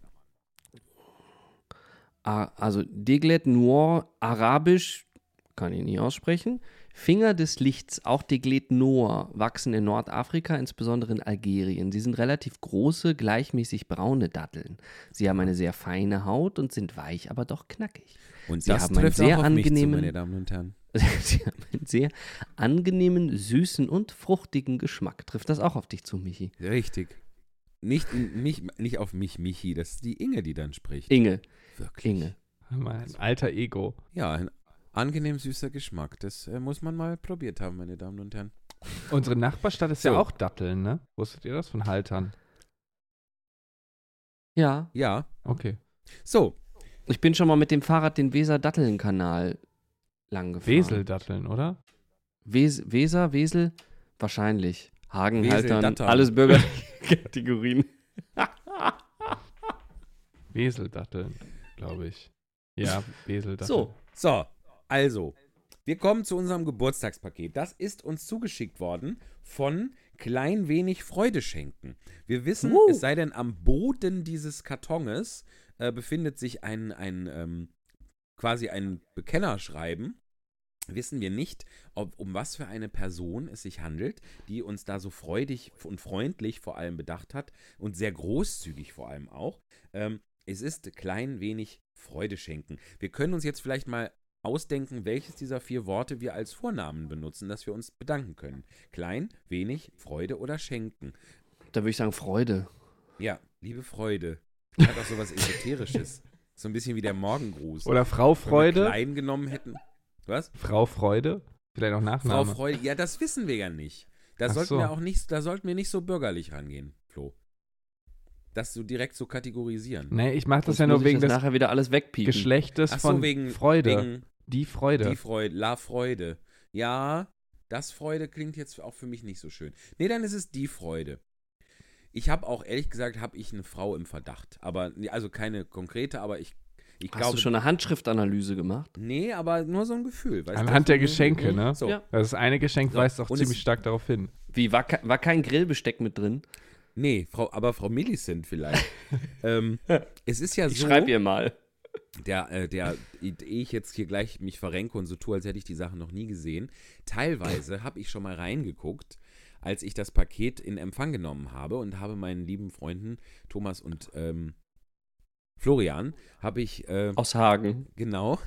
A- Also Deglet Noir, arabisch, kann ich nicht aussprechen. Finger des Lichts, auch Deglet Noir, wachsen in Nordafrika, insbesondere in Algerien. Sie sind relativ große, gleichmäßig braune Datteln. Sie haben eine sehr feine Haut und sind weich, aber doch knackig. Und Sie das haben einen trifft sehr auch auf mich zu, angenehmen- meine Damen und Herren. Sie haben einen sehr angenehmen, süßen und fruchtigen Geschmack. Trifft das auch auf dich zu, Michi? Richtig. Nicht, mich, nicht auf mich, Michi, das ist die Inge, die dann spricht. Inge, Wirklich. Inge. Mein alter Ego. Ja, ein angenehm süßer Geschmack. Das äh, muss man mal probiert haben, meine Damen und Herren. Unsere Nachbarstadt ist So. ja auch Datteln, ne? Wusstet ihr das von Haltern? Ja, Ja. Okay. So, ich bin schon mal mit dem Fahrrad den Weser-Datteln-Kanal lang gefahren. Weseldatteln, oder? Wes Weser, Wesel? Wahrscheinlich. Hagen, Wesel, Haltern, Dattern. alles Bürgerkategorien. Weseldatteln, glaube ich. Ja, Weseldatteln. So, so, also, wir kommen zu unserem Geburtstagspaket. Das ist uns zugeschickt worden von Klein wenig Freude schenken. Wir wissen, Uh. es sei denn, am Boden dieses Kartones äh, befindet sich ein, ein ähm, quasi ein Bekennerschreiben. Wissen wir nicht, ob, um was für eine Person es sich handelt, die uns da so freudig und freundlich vor allem bedacht hat und sehr großzügig vor allem auch. Ähm, es ist klein wenig Freude schenken. Wir können uns jetzt vielleicht mal ausdenken, welches dieser vier Worte wir als Vornamen benutzen, dass wir uns bedanken können. Klein, wenig, Freude oder schenken. da würde ich sagen Freude. Ja, liebe Freude. Hat auch sowas Esoterisches. So ein bisschen wie der Morgengruß. Oder Frau Wenn wir Freude. klein genommen hätten. Was? Frau Freude. Vielleicht auch Frau Nachname. Freude. Ja, das wissen wir ja nicht. Da Ach sollten so. wir auch nicht, da sollten wir nicht so bürgerlich rangehen, Flo. Das so direkt so kategorisieren. Nee, ich mache das Sonst ja nur wegen des nachher wieder alles wegpiepen. Geschlechtes Ach so, von wegen Freude. Wegen die Freude. Die Freude, La Freude. Ja, das Freude klingt jetzt auch für mich nicht so schön. Nee, dann ist es die Freude. Ich habe auch ehrlich gesagt, habe ich eine Frau im Verdacht. Aber, also keine konkrete, aber ich, ich Hast glaube. du schon eine Handschriftanalyse gemacht? Nee, aber nur so ein Gefühl. Weißt du? Anhand der Geschenke, mhm, ne? So. Ja. Das eine Geschenk So, weist auch und ziemlich stark darauf hin. Wie, war, war kein Grillbesteck mit drin? Nee, Frau, aber Frau Millicent vielleicht. ähm, es ist ja Ich so. schreib ihr mal. Der, äh, der, ehe ich jetzt hier gleich mich verrenke und so tue, als hätte ich die Sachen noch nie gesehen. Teilweise habe ich schon mal reingeguckt, als ich das Paket in Empfang genommen habe und habe meinen lieben Freunden Thomas und ähm, Florian, habe ich, äh, Aus Hagen. genau,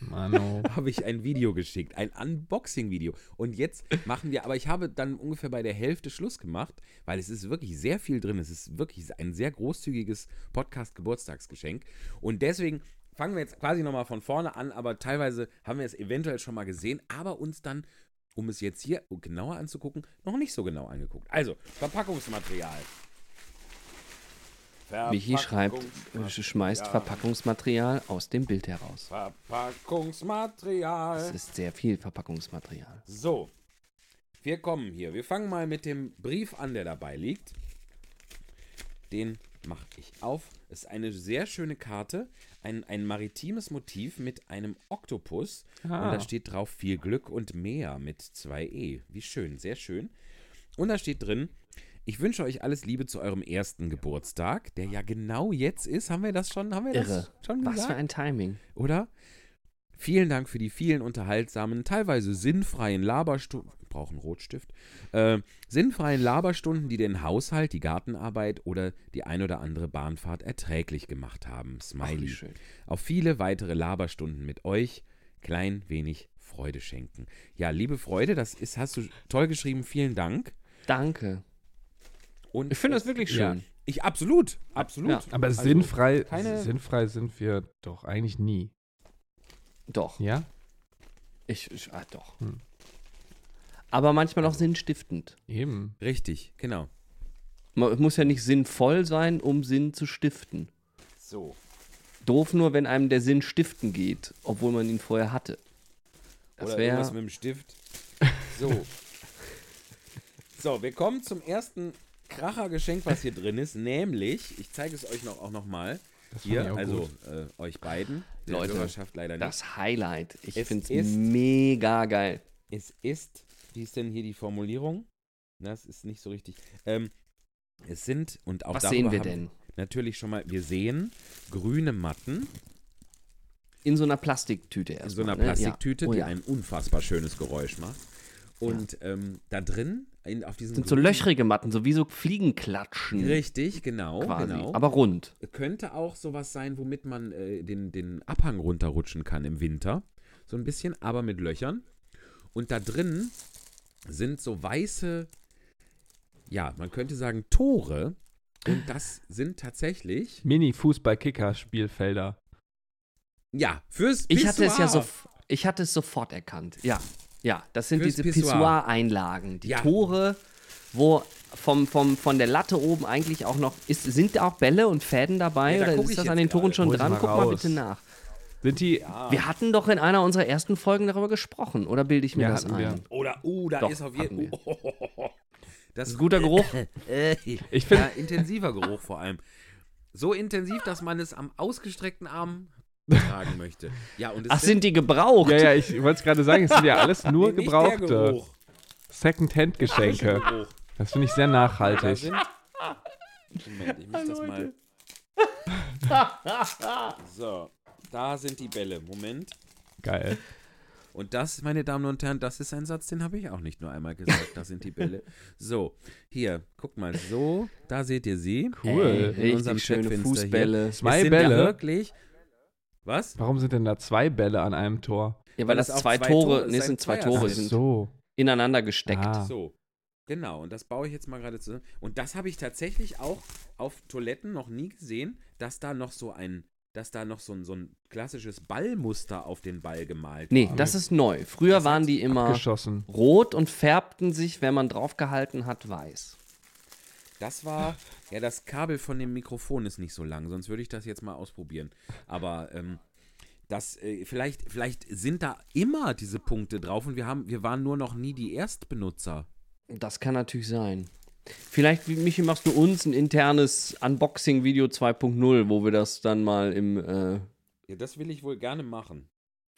Mano. habe ich ein Video geschickt, ein Unboxing-Video. Und jetzt machen wir, aber ich habe dann ungefähr bei der Hälfte Schluss gemacht, weil es ist wirklich sehr viel drin. Es ist wirklich ein sehr großzügiges Podcast-Geburtstagsgeschenk. Und deswegen fangen wir jetzt quasi nochmal von vorne an, aber teilweise haben wir es eventuell schon mal gesehen, aber uns dann, um es jetzt hier genauer anzugucken, noch nicht so genau angeguckt. Also, Verpackungsmaterial. Michi schreibt, schmeißt Verpackungsmaterial aus dem Bild heraus. Verpackungsmaterial. Es ist sehr viel Verpackungsmaterial. So, wir kommen hier. Wir fangen mal mit dem Brief an, der dabei liegt. Den mache ich auf. Es ist eine sehr schöne Karte. Ein, ein maritimes Motiv mit einem Oktopus. Und Ah. da steht drauf viel Glück und mehr mit zwei E. Wie schön, sehr schön. Und da steht drin, ich wünsche euch alles Liebe zu eurem ersten Geburtstag, der ja genau jetzt ist. Haben wir das schon? Haben wir Irre. das schon gesagt? Was für ein Timing. oder? Vielen Dank für die vielen unterhaltsamen, teilweise sinnfreien Laberstunden. Brauchen Rotstift. Äh, sinnfreien Laberstunden, die den Haushalt, die Gartenarbeit oder die ein oder andere Bahnfahrt erträglich gemacht haben. Ach, Smiley. schön. Auf viele weitere Laberstunden mit euch. Klein wenig Freude schenken. Ja, liebe Freude, das ist, hast du toll geschrieben. Vielen Dank. Danke. Und Ich finde das wirklich ja, schön. ich absolut, absolut. Ja. Aber Also, sinnfrei, keine- sinnfrei sind wir doch eigentlich nie. Doch. Ja? Ich, ich ah, doch. Hm. Aber manchmal auch sinnstiftend. Eben. Richtig, genau. Man, es muss ja nicht sinnvoll sein, um Sinn zu stiften. So. Doof nur, wenn einem der Sinn stiften geht, obwohl man ihn vorher hatte. Das Oder irgendwas wäre. mit dem Stift. So. so, wir kommen zum ersten Krachergeschenk, was hier drin ist, nämlich, ich zeige es euch noch, auch noch mal, Das fand Hier, also äh, euch beiden. Leute, Hörerschaft leider nicht. Das Highlight. Ich finde es ist- mega geil. Es ist, wie ist denn hier die Formulierung? Das ist nicht so richtig. Ähm, es sind, und auch Was sehen wir haben denn? Natürlich schon mal, wir sehen grüne Matten In so einer Plastiktüte in erstmal. so einer ne? Plastiktüte, Ja. Oh, die ja. ein unfassbar schönes Geräusch macht. Und ähm, da drin, in, auf diesen sind so löchrige Matten, so wie so Fliegenklatschen Richtig, genau, quasi. genau. Aber rund. könnte auch sowas sein, womit man äh, den, den Abhang runterrutschen kann im Winter. So ein bisschen, aber mit Löchern. Und da drin sind so weiße, ja, man könnte sagen Tore. Und das sind tatsächlich, Mini-Fußball-Kicker-Spielfelder. ja, fürs Ich hatte es ja so, ich hatte es sofort erkannt. Ja, ja, das sind Fürs diese Pissoir. Pissoir-Einlagen, die Ja. Tore, wo vom, vom, von der Latte oben eigentlich auch noch ist. Sind da auch Bälle und Fäden dabei Ja, da oder ist ich das jetzt an den Toren gerade. schon dran? mal Guck mal raus. bitte nach. Sind die. Wir hatten doch in einer unserer ersten Folgen darüber gesprochen, oder bilde ich mir Ja, das ein? wir. Oder, oh, da Doch, ist auf jeden. Fall. das Das ist ein guter Geruch. Ich finde. ja, intensiver Geruch vor allem. So intensiv, dass man es am ausgestreckten Arm tragen möchte. Ja, und es Ach, sind die gebraucht? Ja, ja, ich wollte es gerade sagen, es sind ja alles nur Nee, gebrauchte. Second-Hand-Geschenke. Das finde ich sehr Da nachhaltig. sind. Moment, ich muss das mal. So, da sind die Bälle. Moment. Geil. Und das, meine Damen und Herren, das ist ein Satz, den habe ich auch nicht nur einmal gesagt. Das sind die Bälle. So, hier, guckt mal, so, da seht ihr sie. Cool. Ey, in unserem schöne Chatfenster hier. Fußbälle. Zwei es sind Bälle? Ja wirklich. Was? Warum sind denn da zwei Bälle an einem Tor? Ja, weil Weil das es auch zwei zwei Tore, Tore- nee, sind zwei Tore, Ach sind so. ineinander gesteckt. Ah. So. Genau, und das baue ich jetzt mal gerade zusammen. Und das habe ich tatsächlich auch auf Toiletten noch nie gesehen, dass da noch so ein, dass da noch so ein, so ein klassisches Ballmuster auf den Ball gemalt Nee, war. das ist neu. Früher Das waren die immer rot und färbten sich, wenn man draufgehalten hat, weiß. Das war, ja, das Kabel von dem Mikrofon ist nicht so lang, sonst würde ich das jetzt mal ausprobieren. Aber ähm, das, äh, vielleicht, vielleicht sind da immer diese Punkte drauf und wir haben, wir waren nur noch nie die Erstbenutzer. Das kann natürlich sein. Vielleicht, wie- Michi, machst du uns ein internes Unboxing-Video 2.0, wo wir das dann mal im, äh, Ja, das will ich wohl gerne machen.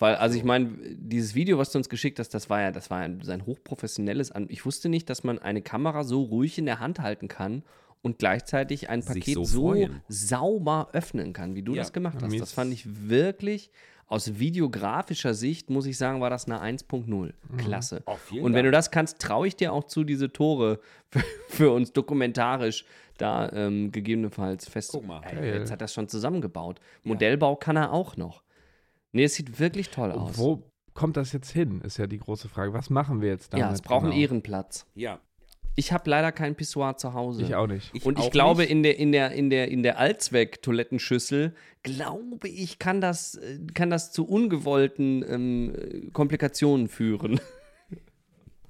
Weil, also ich meine, dieses Video, was du uns geschickt hast, das war ja, das war ja sein hochprofessionelles An. Ich wusste nicht, dass man eine Kamera so ruhig in der Hand halten kann und gleichzeitig ein Paket so so, sauber öffnen kann, wie du Ja, das gemacht hast. Das fand ich wirklich, aus videografischer Sicht, muss ich sagen, war das eine 1.0. Klasse. Oh, vielen Und wenn du das kannst, traue ich dir auch zu, diese Tore für, für uns dokumentarisch da ähm, gegebenenfalls fest. Guck mal. Ey, jetzt hat er das schon zusammengebaut. Modellbau kann er auch noch. Nee, es sieht wirklich toll aus. Wo kommt das jetzt hin, ist ja die große Frage. Was machen wir jetzt damit? ja, es braucht einen genau? Ehrenplatz. Ja, Ich habe leider kein Pissoir zu Hause. Ich auch nicht. ich Und ich glaube, nicht. in der, in der, in der, in der Allzweck-Toilettenschüssel, glaube ich, kann das, äh, kann das zu ungewollten ähm, äh, Komplikationen führen.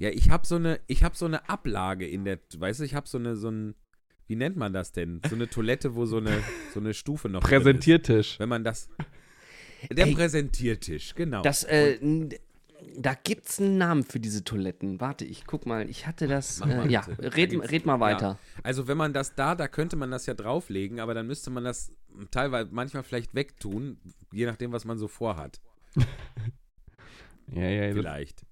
Ja, ich habe so eine, ich habe so eine Ablage in der, weißt du, ich habe so eine, so ein, wie nennt man das denn? So eine Toilette, wo so eine, so eine Stufe noch drin Präsentiertisch. Ist. Wenn man das, der Ey, Präsentiertisch, genau. Das, äh, da gibt's einen Namen für diese Toiletten. Warte, ich guck mal. Ich hatte das. Äh, ja, red, red mal weiter. Also wenn man das da, da könnte man das ja drauflegen, aber dann müsste man das teilweise manchmal vielleicht wegtun, je nachdem, was man so vorhat. Ja, ja, ja. Vielleicht.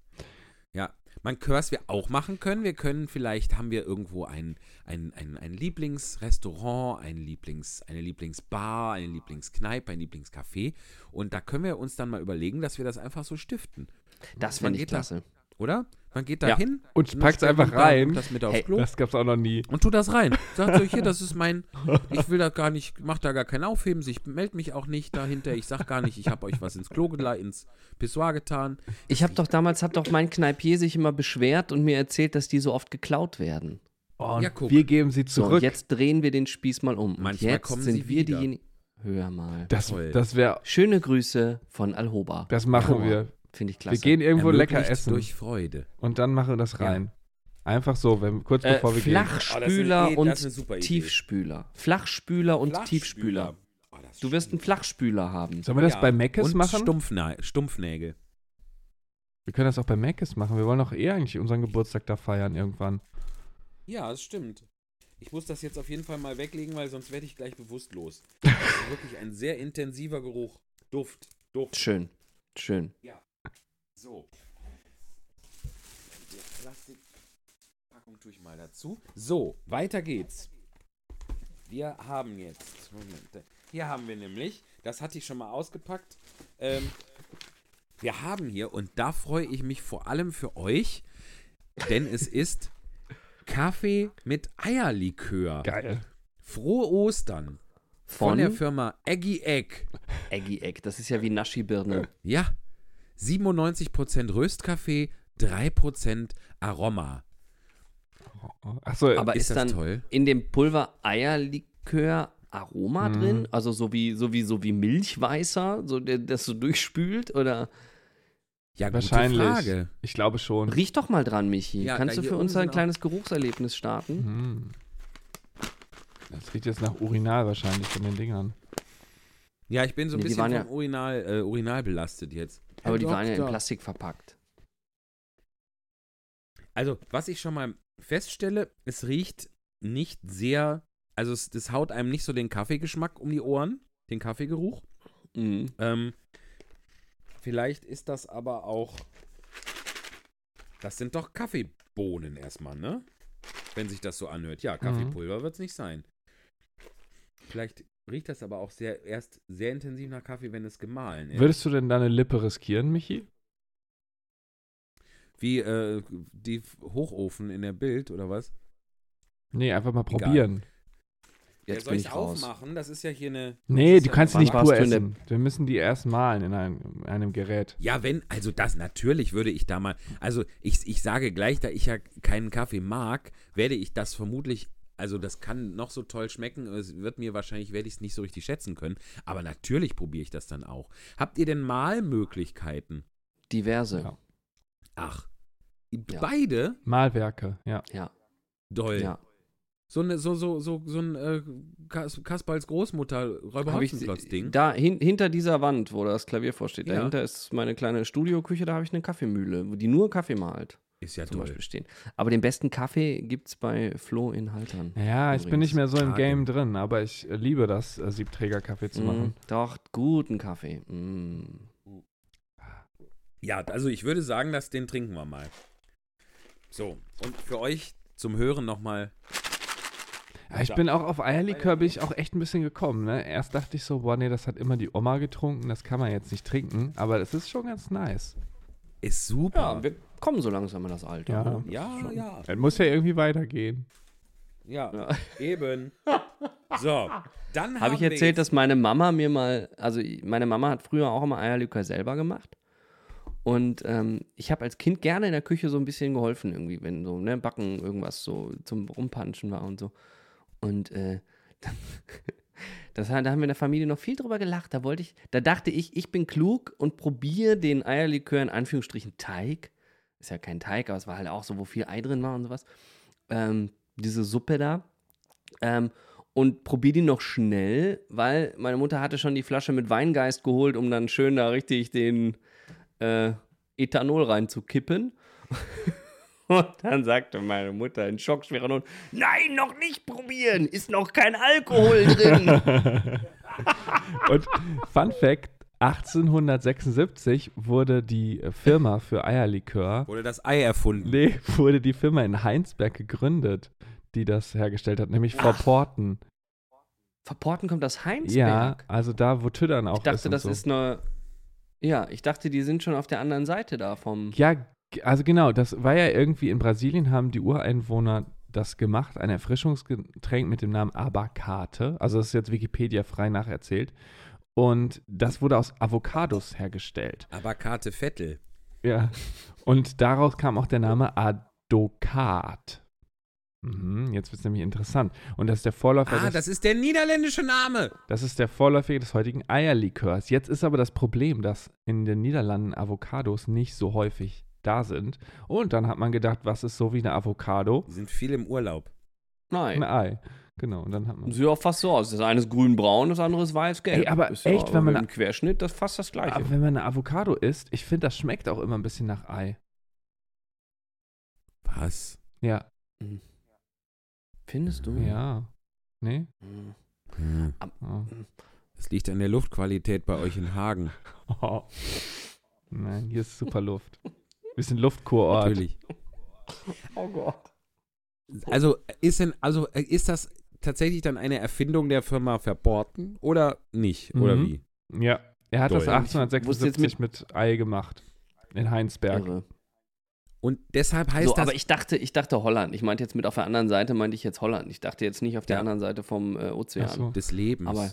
Man, was wir auch machen können, wir können vielleicht, haben wir irgendwo ein, ein, ein, ein Lieblingsrestaurant, ein Lieblings, eine Lieblingsbar, eine Lieblingskneipe, ein Lieblingscafé. Und da können wir uns dann mal überlegen, dass wir das einfach so stiften, Das finde ich geht da- klasse. Oder? Man geht da Ja. hin Und packt's stellt einfach rein. das mit aufs Hey, Klo Das gab's auch noch nie. und tu das rein. Sagt so, hier, das ist mein, ich will da gar nicht, mach da gar kein Aufheben, ich melde mich auch nicht dahinter, ich sag gar nicht, ich habe euch was ins Klo, gela- ins Pissoir getan. Ich habe doch damals, hat doch mein Kneipier sich immer beschwert und mir erzählt, dass die so oft geklaut werden. Oh, und Ja, guck. wir geben sie So, zurück. und jetzt drehen wir den Spieß mal um. Manchmal jetzt kommen sind sie wir wieder. diejenigen. Hör mal. das das wäre, Schöne Grüße von Alhoba. das machen Ja. wir. Finde ich klasse. Wir gehen irgendwo lecker essen Durch Freude. und dann machen wir das rein. Einfach so, wenn, kurz äh, bevor wir gehen. Flachspüler Oh, ist eine und super Idee. Tiefspüler. Flachspüler und Tiefspüler. Oh, Du wirst einen. Flachspüler haben. Sollen wir das Ja. bei Meckes und machen? Stumpfna Stumpfnägel. Wir können das auch bei Meckes machen. Wir wollen doch eh eigentlich unseren Geburtstag da feiern irgendwann. Ja, das stimmt. Ich muss das jetzt auf jeden Fall mal weglegen, weil sonst werde ich gleich bewusstlos. Das ist wirklich ein sehr intensiver Geruch. Duft. Duft. Schön. Schön. So. Die Plastikpackung tue ich mal dazu. So, weiter geht's. Wir haben jetzt. Moment. Hier haben wir nämlich, das hatte ich schon mal ausgepackt. Ähm, wir haben hier, und da freue ich mich vor allem für euch, denn es ist Kaffee mit Eierlikör. Geil. Frohe Ostern. Von, Von der Firma Eggy Egg. Eggy Egg. Das ist ja wie Naschi-Birne. Ja. 97% Röstkaffee, 3% Aroma. Achso, Aber Ist ist, das dann toll? in dem Pulver Eierlikör Aroma Mhm. drin? Also so wie, so wie, so wie Milchweißer, so der, das so durchspült? Oder Ja, gute wahrscheinlich. Frage. Ich glaube schon. riech doch mal dran, Michi. Ja, Kannst du für uns ein kleines Geruchserlebnis starten? Hm. Das riecht jetzt nach Urinal wahrscheinlich von den Dingern. Ja, ich bin so ein Nee, bisschen vom ja- Urinal, äh, Urinal belastet jetzt. Aber die waren ja in. Plastik verpackt. Also, was ich schon mal feststelle, es riecht nicht sehr, also es, das haut einem nicht so den Kaffeegeschmack um die Ohren, den Kaffeegeruch. Mhm. Ähm, vielleicht ist das aber auch, das sind doch Kaffeebohnen erstmal, ne? Wenn sich das so anhört. Ja, Kaffeepulver wird es nicht sein. Vielleicht riecht das aber auch sehr, erst sehr intensiv nach Kaffee, wenn es gemahlen ist. Würdest du denn deine Lippe riskieren, Michi? Wie äh, die Hochofen in der Bild oder was? Nee, einfach mal Egal. probieren. Ja, Jetzt soll bin ich aufmachen? Das ist ja hier eine. Nee, du ja kannst sie nicht pur in essen. Wir müssen die erst malen in einem, einem Gerät. Ja, wenn, also das, natürlich würde ich da mal, also ich, ich sage gleich, da ich ja keinen Kaffee mag, werde ich das vermutlich, also das kann noch so toll schmecken, es wird mir wahrscheinlich, werde ich es nicht so richtig schätzen können, aber natürlich probiere ich das dann auch. Habt ihr denn Malmöglichkeiten? Diverse. Ja. Ach, Ja. beide? Malwerke, ja. Ja. Doll. ja. So, eine, so, so, so, so ein äh, Kas Kasperls Großmutter räuber Hab ich, ding da hin, hinter dieser Wand, wo das Klavier vorsteht, Ja. dahinter ist meine kleine Studioküche, da habe ich eine Kaffeemühle, die nur Kaffee malt, Ist ja zum toll. Beispiel stehen. Aber den besten Kaffee gibt es bei Flo in Haltern. Ja, ich bin Übrigens. nicht mehr so im. Game drin, aber ich äh, liebe das, äh, Siebträger-Kaffee zu Mm, machen. doch, guten Kaffee. Mm. Ja, also ich würde sagen, dass den trinken wir mal. So, und für euch zum Hören nochmal. Ja, ich bin auch auf Eierlikör bin ich auch echt ein bisschen gekommen. Ne? Erst dachte ich so, boah, nee, das hat immer die Oma getrunken, das kann man jetzt nicht trinken. Aber das ist schon ganz nice. Ist super. Ja, wir kommen so langsam in das Alter. Ja. Ne? Ja, ja, Es muss ja irgendwie weitergehen. ja, Ja. eben. So, dann Habe ich wir erzählt, dass meine Mama mir mal, also meine Mama hat früher auch immer Eierlikör selber gemacht. Und ähm, ich habe als Kind gerne in der Küche so ein bisschen geholfen, irgendwie, wenn so, ne, Backen irgendwas so zum Rumpanschen war und so. Und äh, dann, das, hat- da haben wir in der Familie noch viel drüber gelacht. Da wollte ich, da dachte ich, ich bin klug und probiere den Eierlikör in Anführungsstrichen Teig. Ist ja kein Teig, aber es war halt auch so, wo viel Ei drin war und sowas. Ähm, diese Suppe da. Ähm, und probier die noch schnell, weil meine Mutter hatte schon die Flasche mit Weingeist geholt, um dann schön da richtig den äh, Ethanol reinzukippen. Und dann sagte meine Mutter in schockschwerer Not, nein, noch nicht probieren, ist noch kein Alkohol drin. Und Fun Fact: 1876 wurde die Firma für Eierlikör, Wurde das Ei erfunden. nee, wurde die Firma in Heinsberg gegründet, die das hergestellt hat, nämlich Frau Ach. Porten. Verporten kommt aus Ja, Heinsberg. also da, wo Tüdern auch ich dachte, ist. und das so. ist eine. Ja, ich dachte, die sind schon auf der anderen Seite da vom. Ja, also genau, das war ja irgendwie in Brasilien haben die Ureinwohner das gemacht, ein Erfrischungsgetränk mit dem Namen Abacate. Also das ist jetzt Wikipedia frei nacherzählt. Und das wurde aus Avocados hergestellt. Aber Karte Vettel. Ja. Und daraus kam auch der Name Adokat. Mhm, jetzt wird es nämlich interessant. Und das ist der Vorläufer Ah, des, das ist der niederländische Name. das ist der Vorläufer des heutigen Eierlikörs. Jetzt ist aber das Problem, dass in den Niederlanden Avocados nicht so häufig da sind. Und dann hat man gedacht, was ist so wie eine Avocado? Die sind viel im Urlaub. Nein. Ein Ei. Genau, und dann hat man. Sieht auch fast so aus. Das eine ist grün-braun, das andere ist weiß-gelb. Ey, aber ist echt, wenn man im Querschnitt, das ist fast das gleiche. Aber wenn man eine Avocado isst, ich finde, das schmeckt auch immer ein bisschen nach Ei. Was? Ja. Findest du? Ja. Nee? Hm. Hm. Oh. Es liegt an der Luftqualität bei euch in Hagen. Oh. Nein, hier ist super Luft. Wir sind Luftkurort. Natürlich. Oh Gott. Also ist denn, also äh, ist das tatsächlich dann eine Erfindung der Firma Verborten oder nicht? Oder Mhm. wie? Ja, er hat das wusste jetzt 1876 mit Ei gemacht. In Heinsberg. Irre. Und deshalb heißt So, das. aber ich dachte, ich dachte Holland. Ich meinte jetzt mit auf der anderen Seite, meinte ich jetzt Holland. Ich dachte jetzt nicht auf der Ja. anderen Seite vom äh, Ozean. So. des Lebens. Aber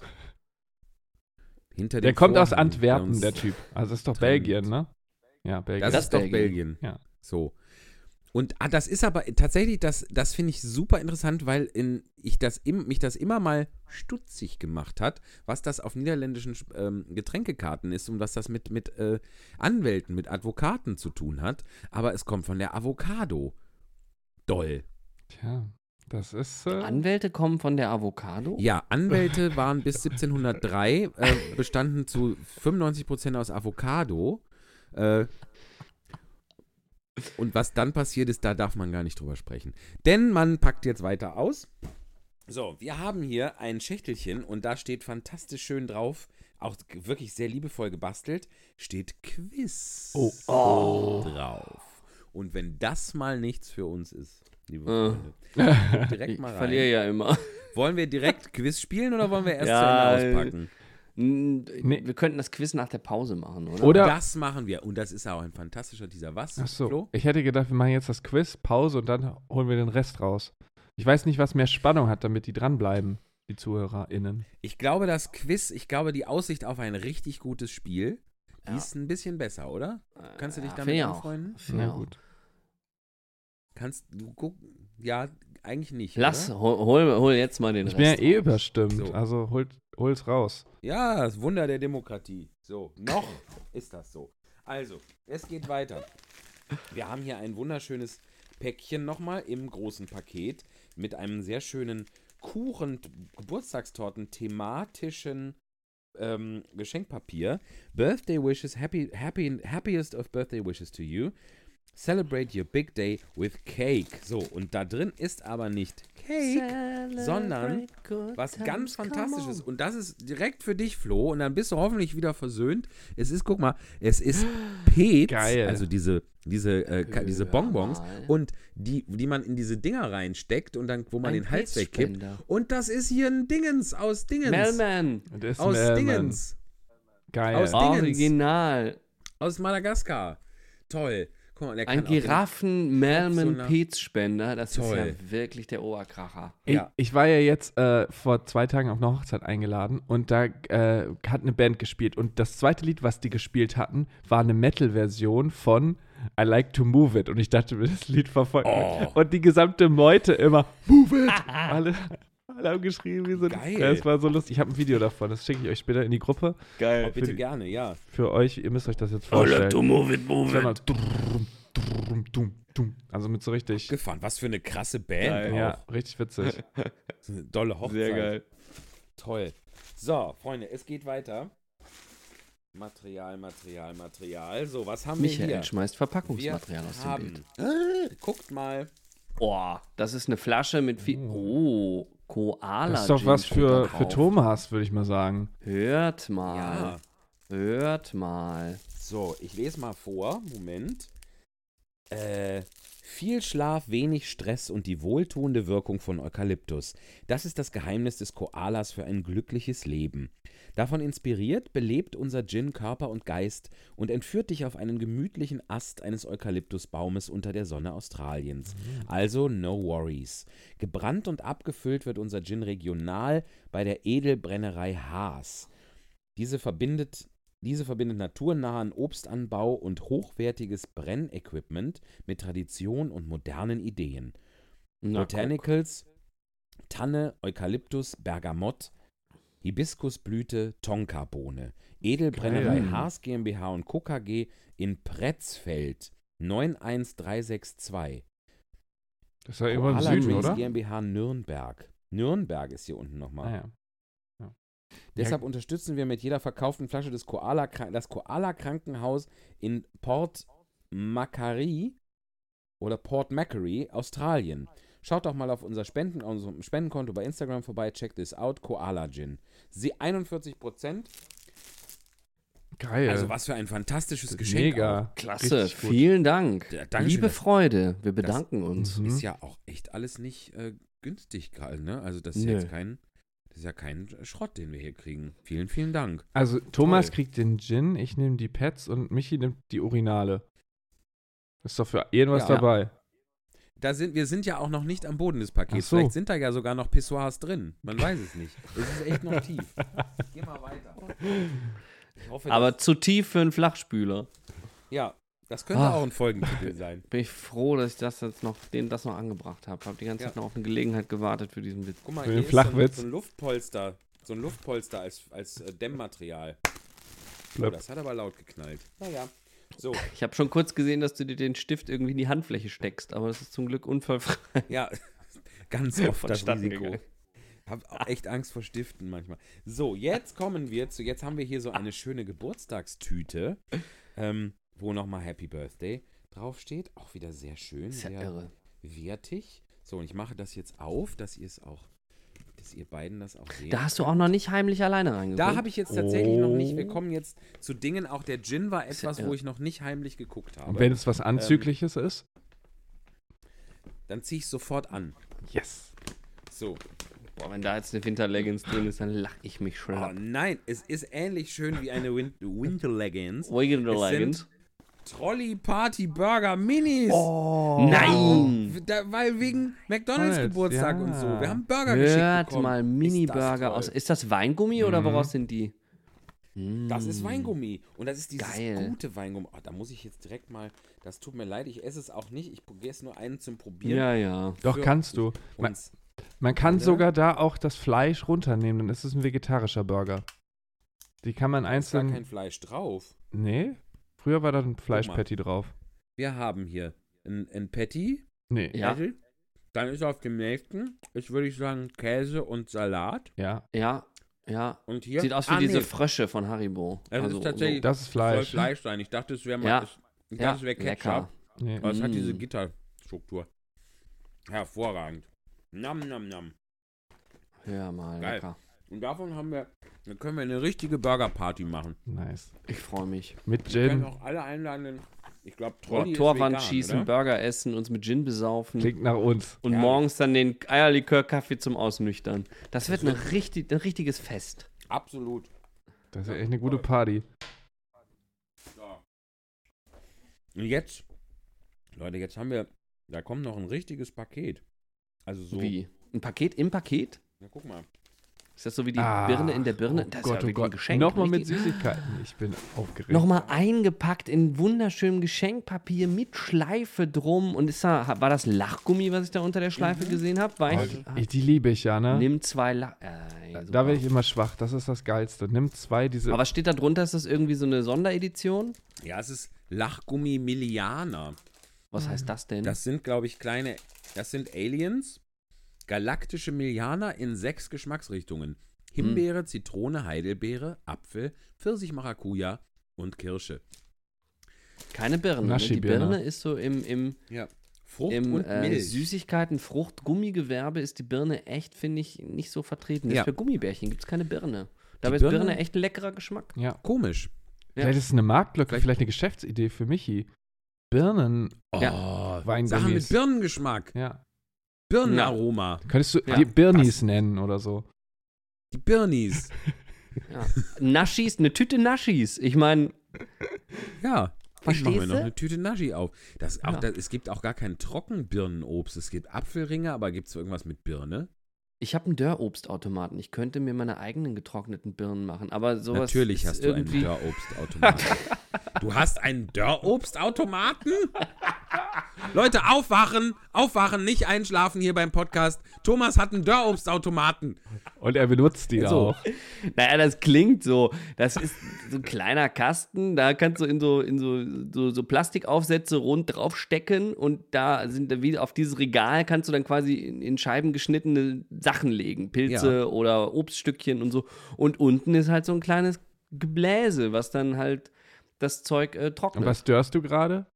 hinter Der dem kommt aus Vorhang, Antwerpen, uns der Typ. Also ist doch trennt. Belgien, ne? Ja, Belgien. Das, Das ist doch. Belgien. Ja. So. Und ah, das ist aber tatsächlich, das, das finde ich super interessant, weil in, ich das im, mich das immer mal stutzig gemacht hat, was das auf niederländischen ähm, Getränkekarten ist und was das mit, mit äh, Anwälten, mit Advokaten zu tun hat. Aber es kommt von der Avocado. Doll. Tja, das ist. Äh, Anwälte kommen von der Avocado? Ja, Anwälte waren bis 1703, äh, bestanden zu 95% aus Avocado. Äh, und was dann passiert ist, da darf man gar nicht drüber sprechen. Denn man packt jetzt weiter aus. So, wir haben hier ein Schächtelchen und da steht fantastisch schön drauf, auch wirklich sehr liebevoll gebastelt, steht Quiz Oh. Oh. drauf. Und wenn das mal nichts für uns ist, liebe Äh. Freunde, direkt Ich mal rein. verliere ja immer. Wollen wir direkt Quiz spielen oder wollen wir erst Ja, zu Ende auspacken? Nee. Wir könnten das Quiz nach der Pause machen, oder? Oder. Das machen wir. Und das ist auch ein fantastischer dieser was, Ach so. Flo? Ich hätte gedacht, wir machen jetzt das Quiz, Pause und dann holen wir den Rest raus. Ich weiß nicht, was mehr Spannung hat, damit die dranbleiben, die ZuhörerInnen. Ich glaube, das Quiz, ich glaube, die Aussicht auf ein richtig gutes Spiel, die Ja. ist ein bisschen besser, oder? Kannst du dich Ja, damit ich anfreunden? Ich auch. gut. Kannst du gucken? Ja, eigentlich nicht. Lass, Oder? hol, hol, hol jetzt mal den Ich bin ja Rest. eh überstimmt, So. also holt, hol's raus. Ja, das Wunder der Demokratie. So, noch ist das so. Also, es geht weiter. Wir haben hier ein wunderschönes Päckchen nochmal im großen Paket mit einem sehr schönen Kuchen, Geburtstagstorten, thematischen ähm, Geschenkpapier. Birthday wishes, happy, happy, happiest of birthday wishes to you. Celebrate your big day with cake. So, und da drin ist aber nicht Cake, sondern was ganz Fantastisches. Und das ist direkt für dich, Flo. Und dann bist du hoffentlich wieder versöhnt. Es ist, guck mal, es ist Pets, Geil. also diese, diese, äh, diese Bonbons. mal. Und die, die man in diese Dinger reinsteckt und dann, wo man Ein den Hals wegkippt. Und das ist hier ein Dingens aus Dingens. Melman. Aus Melman. Dingens. Geil. Aus Dingens. Original. Aus Madagaskar. Toll. Guck mal, der Ein kann auch den- Giraffen Melman so einer- Petspender. Das Toll. ist ja wirklich der Oberkracher. Ich, Ja. ich war ja jetzt äh, vor zwei Tagen auf eine Hochzeit eingeladen und da äh, hat eine Band gespielt. Und das zweite Lied, was die gespielt hatten, war eine Metal-Version von I Like to Move It. Und ich dachte mir, das Lied verfolgt mich. Oh. Und die gesamte Meute immer Move It! alle, alle haben geschrieben, wie so Geil. Ja, es war so lustig. Ich habe ein Video davon, das schicke ich euch später in die Gruppe. Geil. Oh, bitte die- gerne, ja. Für euch, ihr müsst euch das jetzt vorstellen. move it, move dum. Also mit so richtig, Gefahren. Was für eine krasse Band. Geil. auch. ja, richtig witzig. Das eine dolle Hochzeit. Sehr geil. Toll. So, Freunde, es geht weiter. Material, Material, Material. So, was haben wir Michael hier? schmeißt Verpackungsmaterial wir aus dem Bild. Ah, guckt mal. Oh, das ist eine Flasche mit viel. Oh, Koala. Das ist doch Gin was für, für. Thomas, würde ich mal sagen. Hört mal. Ja. Hört mal. So, ich lese mal vor. Moment. Äh, viel Schlaf, wenig Stress und die wohltuende Wirkung von Eukalyptus. Das ist das Geheimnis des Koalas für ein glückliches Leben. Davon inspiriert, belebt unser Gin Körper und Geist und entführt dich auf einen gemütlichen Ast eines Eukalyptusbaumes unter der Sonne Australiens. Also no worries. Gebrannt und abgefüllt wird unser Gin regional bei der Edelbrennerei Haas. Diese verbindet, diese verbindet naturnahen Obstanbau und hochwertiges Brennequipment mit Tradition und modernen Ideen. Na, Botanicals, Tanne, Eukalyptus, Bergamott, Hibiskusblüte, Tonkabohne. Edelbrennerei Geil. Haas GmbH und Co. KG in Pretzfeld 91362. Das ist ja irgendwo im Süden, Drinks oder? GmbH Nürnberg. Nürnberg ist hier unten nochmal. Ah, ja. Deshalb unterstützen wir mit jeder verkauften Flasche des Koala, das Koala-Krankenhaus in Port Macquarie oder Port Macquarie, Australien. Schaut doch mal auf unser Spenden, unserem Spendenkonto bei Instagram vorbei. Check this out. Koala Gin. Sie 41 Prozent. Geil. Also was für ein fantastisches Geschenk. Mega. Klasse, Richtig gut. vielen Dank. Ja, Liebe das- Freude, wir bedanken uns. auch. Mhm. Ist ja auch echt alles nicht äh, günstig gerade, ne? Also das ist Nö. jetzt kein, das ist ja kein Schrott, den wir hier kriegen. Vielen, vielen Dank. Also Thomas Toll. kriegt den Gin, ich nehme die Pets und Michi nimmt die Urinale. Ist doch für irgendwas Ja. dabei. Da sind, wir sind ja auch noch nicht am Boden des Pakets. Ach so. Vielleicht sind da ja sogar noch Pissoirs drin. Man weiß es nicht. Es ist echt noch tief. Geh mal weiter. Hoffe, Aber zu tief für einen Flachspüler. ja, das könnte Ah. auch ein Folgentitel sein. Bin ich froh, dass ich das jetzt noch, den das noch angebracht habe. Habe die ganze Ja. Zeit noch auf eine Gelegenheit gewartet für diesen Witz. Guck mal, Für hier den ist so ein, Flachwitz. so ein Luftpolster. So ein Luftpolster als, als äh, Dämmmaterial. Oh, das hat aber laut geknallt. Naja. So, Ich habe schon kurz gesehen, dass du dir den Stift irgendwie in die Handfläche steckst, aber das ist zum Glück unfallfrei. ja, ganz oft das Risiko. Hab auch echt Angst vor Stiften manchmal. So, jetzt kommen wir zu, jetzt haben wir hier so eine schöne Geburtstagstüte, ähm, wo nochmal Happy Birthday draufsteht. Auch wieder sehr schön, ja sehr irre. wertig. So, und ich mache das jetzt auf, dass ihr es auch, dass ihr beiden das auch seht. Da hast du auch noch nicht heimlich alleine reingeguckt. Da habe ich jetzt tatsächlich noch nicht. Wir Oh. kommen jetzt zu Dingen. Auch der Gin war ja etwas, irre. wo ich noch nicht heimlich geguckt habe. Und wenn es Ähm, was Anzügliches ist? Dann ziehe ich sofort an. Yes. So. Boah, wenn da jetzt eine Winterleggings drin ist, dann lach ich mich Oh schlapp. nein, es ist ähnlich schön wie eine Win Winter Leggings. Winterleggings? Trolley Party Burger Minis. Oh. Nein! Da, weil wegen McDonalds McDonald's, Geburtstag ja. und so. Wir haben Burger geschickt Hört bekommen. mal, Ist das Mini-Burger aus. Ist das Weingummi oder Mhm. woraus sind die? Das ist Mm. Weingummi. Und das ist dieses Geil. gute Weingummi. Oh, da muss ich jetzt direkt mal. Das tut mir leid, ich esse es auch nicht. Ich esse nur einen zum Probieren. Ja, ja. Doch, kannst du. Man, man kann sogar da auch das Fleisch runternehmen, dann ist es ein vegetarischer Burger. Die kann man Da ist gar einzeln. kein Fleisch drauf. Nee? Früher war da ein Fleischpatty drauf. Wir haben hier ein, ein Patty. Nee. Ja. Patty. Dann ist auf dem nächsten, ist würde ich sagen, Käse und Salat. Ja. Ja, ja. Und hier. Sieht aus wie Ah, diese nee, Frösche von Haribo. Das ist Also, tatsächlich- Das ist soll Fleisch. Fleisch sein. Ich dachte, es wäre mal. Ja. Ich So. dachte, Ja, es wäre Ketchup. Nee. Aber es hat diese Mm. Gitterstruktur. Hervorragend. Nam, nam, nam. Hör mal, Geil. lecker. Und davon haben wir, dann können wir eine richtige Burger-Party machen. Nice. Ich freue mich. Mit Wir können Gin. auch alle einladen. Ich glaube, Trolli Torwand vegan, schießen, oder? Burger essen, uns mit Gin besaufen Klingt nach uns. und Ja. morgens dann den Eierlikör-Kaffee zum Ausnüchtern. Das wird eine richtig, ein richtiges Fest. Absolut. Das ist ja echt eine gute Party. So. Und jetzt, Leute, jetzt haben wir, da kommt noch ein richtiges Paket. Also so. Wie? Ein Paket im Paket? Na, guck mal. Ist das so wie die Ah, Birne in der Birne? Oh das Gott, ist ja oh wirklich ein Gott. Geschenk. Nochmal mit Süßigkeiten. Ich bin aufgeregt. Nochmal eingepackt in wunderschönem Geschenkpapier mit Schleife drum. Und ist da, war das Lachgummi, was ich da unter der Schleife gesehen habe? Oh, ich, die, die liebe ich ja, ne? Nimm zwei Lach. Äh, Da werde ich immer schwach. Das ist das Geilste. Nimm zwei diese. Aber was steht da drunter? Ist das irgendwie so eine Sonderedition? Ja, es ist Lachgummi Millianer. Was heißt das denn? Das sind, glaube ich, kleine, das sind Aliens, galaktische Millianer in sechs Geschmacksrichtungen. Himbeere, Zitrone, Heidelbeere, Apfel, Pfirsich, Maracuja und Kirsche. Keine Birne. Ne? Die. Birne ist so im, im, Ja. Frucht im und äh, Milch. Süßigkeiten, Frucht, Gummigewerbe ist die Birne echt, finde ich, nicht so vertreten. Ja. Für Gummibärchen gibt es keine Birne. Dabei Die ist Birne Birne- echt ein leckerer Geschmack. ja. Komisch. Ja. Vielleicht ist es eine Marktlücke, Vielleicht- vielleicht eine Geschäftsidee für Michi. Birnen. Oh, Weingummis. Sachen mit Birnengeschmack. Ja. Birnenaroma. Könntest du Ja. die Birnis nennen oder so? Die Birnis. Ja. Naschis, eine Tüte Naschis. Ich meine, Ja. Ich mache mir noch eine Tüte Naschi auf. Das, auch, Ja. das, es gibt auch gar kein Trockenbirnenobst. Es gibt Apfelringe, aber gibt es irgendwas mit Birne? ich habe einen Dörrobstautomaten. Ich könnte mir meine eigenen getrockneten Birnen machen. Aber sowas Natürlich ist hast du einen irgendwie. Dörrobstautomaten. du hast einen Dörrobstautomaten? Leute, aufwachen, aufwachen, nicht einschlafen hier beim Podcast. Thomas hat einen Dörrobstautomaten. Und er benutzt die So. auch. Naja, das klingt so. Das ist so ein kleiner Kasten, da kannst du in so, in so, so, so Plastikaufsätze rund draufstecken und da sind da wie auf dieses Regal kannst du dann quasi in, in Scheiben geschnittene Sachen legen. Pilze Ja. oder Obststückchen und so. Und unten ist halt so ein kleines Gebläse, was dann halt das Zeug äh, Und trocknet. was störst du gerade?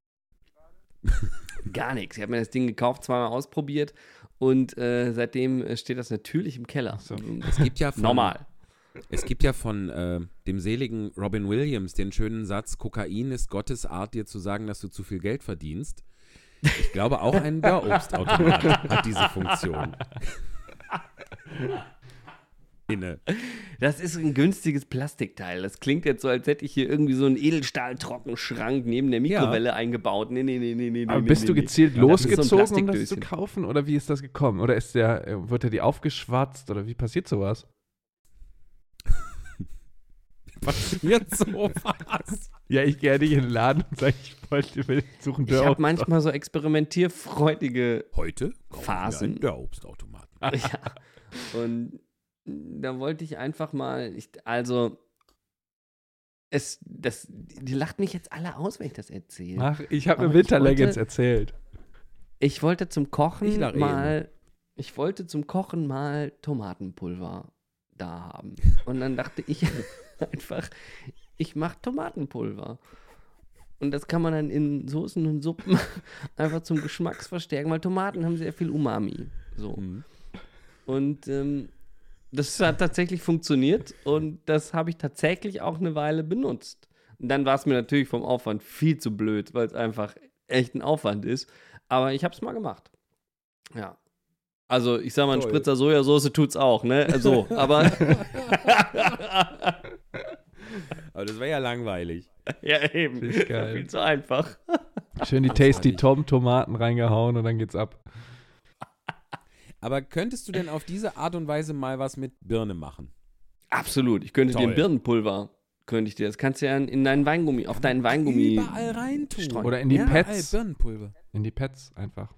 Gar nichts. Ich habe mir das Ding gekauft, zweimal ausprobiert Und äh, seitdem steht das natürlich im Keller. So. Es gibt ja von, Normal. Es gibt ja von äh, dem seligen Robin Williams den schönen Satz: Kokain ist Gottes Art, dir zu sagen, dass du zu viel Geld verdienst. Ich glaube, auch ein Börobstautomat hat diese Funktion. Inne. Das ist ein günstiges Plastikteil. Das klingt jetzt so, als hätte ich hier irgendwie so einen Edelstahl-Trockenschrank neben der Mikrowelle eingebaut. Nee, nee, nee, nee, nee. Aber nee, bist nee, du nee. gezielt Ja, so ein losgezogen, um das zu kaufen? Oder wie ist das gekommen? Oder ist der, äh, wird er die aufgeschwatzt? Oder wie passiert sowas? Passiert sowas? Ja, ich gehe ja nicht in den Laden und sage, ich wollte will suchen Ich habe manchmal so experimentierfreudige Heute Phasen. einen Börobstautomaten. ja. Und da wollte ich einfach mal, ich, also, es, das, die lacht mich jetzt alle aus, wenn ich das erzähle. Ach, ich habe mir Winterleggings erzählt. Ich wollte zum Kochen Ich mal, ich wollte zum Kochen mal Tomatenpulver da haben. Und dann dachte ich einfach, ich mache Tomatenpulver. Und das kann man dann in Soßen und Suppen einfach zum Geschmacksverstärken, weil Tomaten haben sehr viel Umami. So. Mhm. Und ähm, das hat tatsächlich funktioniert und das habe ich tatsächlich auch eine Weile benutzt. Und dann war es mir natürlich vom Aufwand viel zu blöd, weil es einfach echt ein Aufwand ist. Aber ich habe es mal gemacht. Ja. Also, ich sag mal, ein Toll. Spritzer Sojasauce tut's auch, ne? So, aber. Aber das wäre ja langweilig. ja, eben. Viel zu einfach. Schön die Tasty Tom Tomaten reingehauen und dann geht's ab. Aber könntest du denn auf diese Art und Weise mal was mit Birne machen? Absolut. Ich könnte dir Toll. ein Birnenpulver, könnte ich dir. Das kannst du ja in, in deinen Weingummi, auf deinen Weingummi. Überall reintun. streuen. Oder in die ja, Pads. Birnenpulver. In die Pads einfach.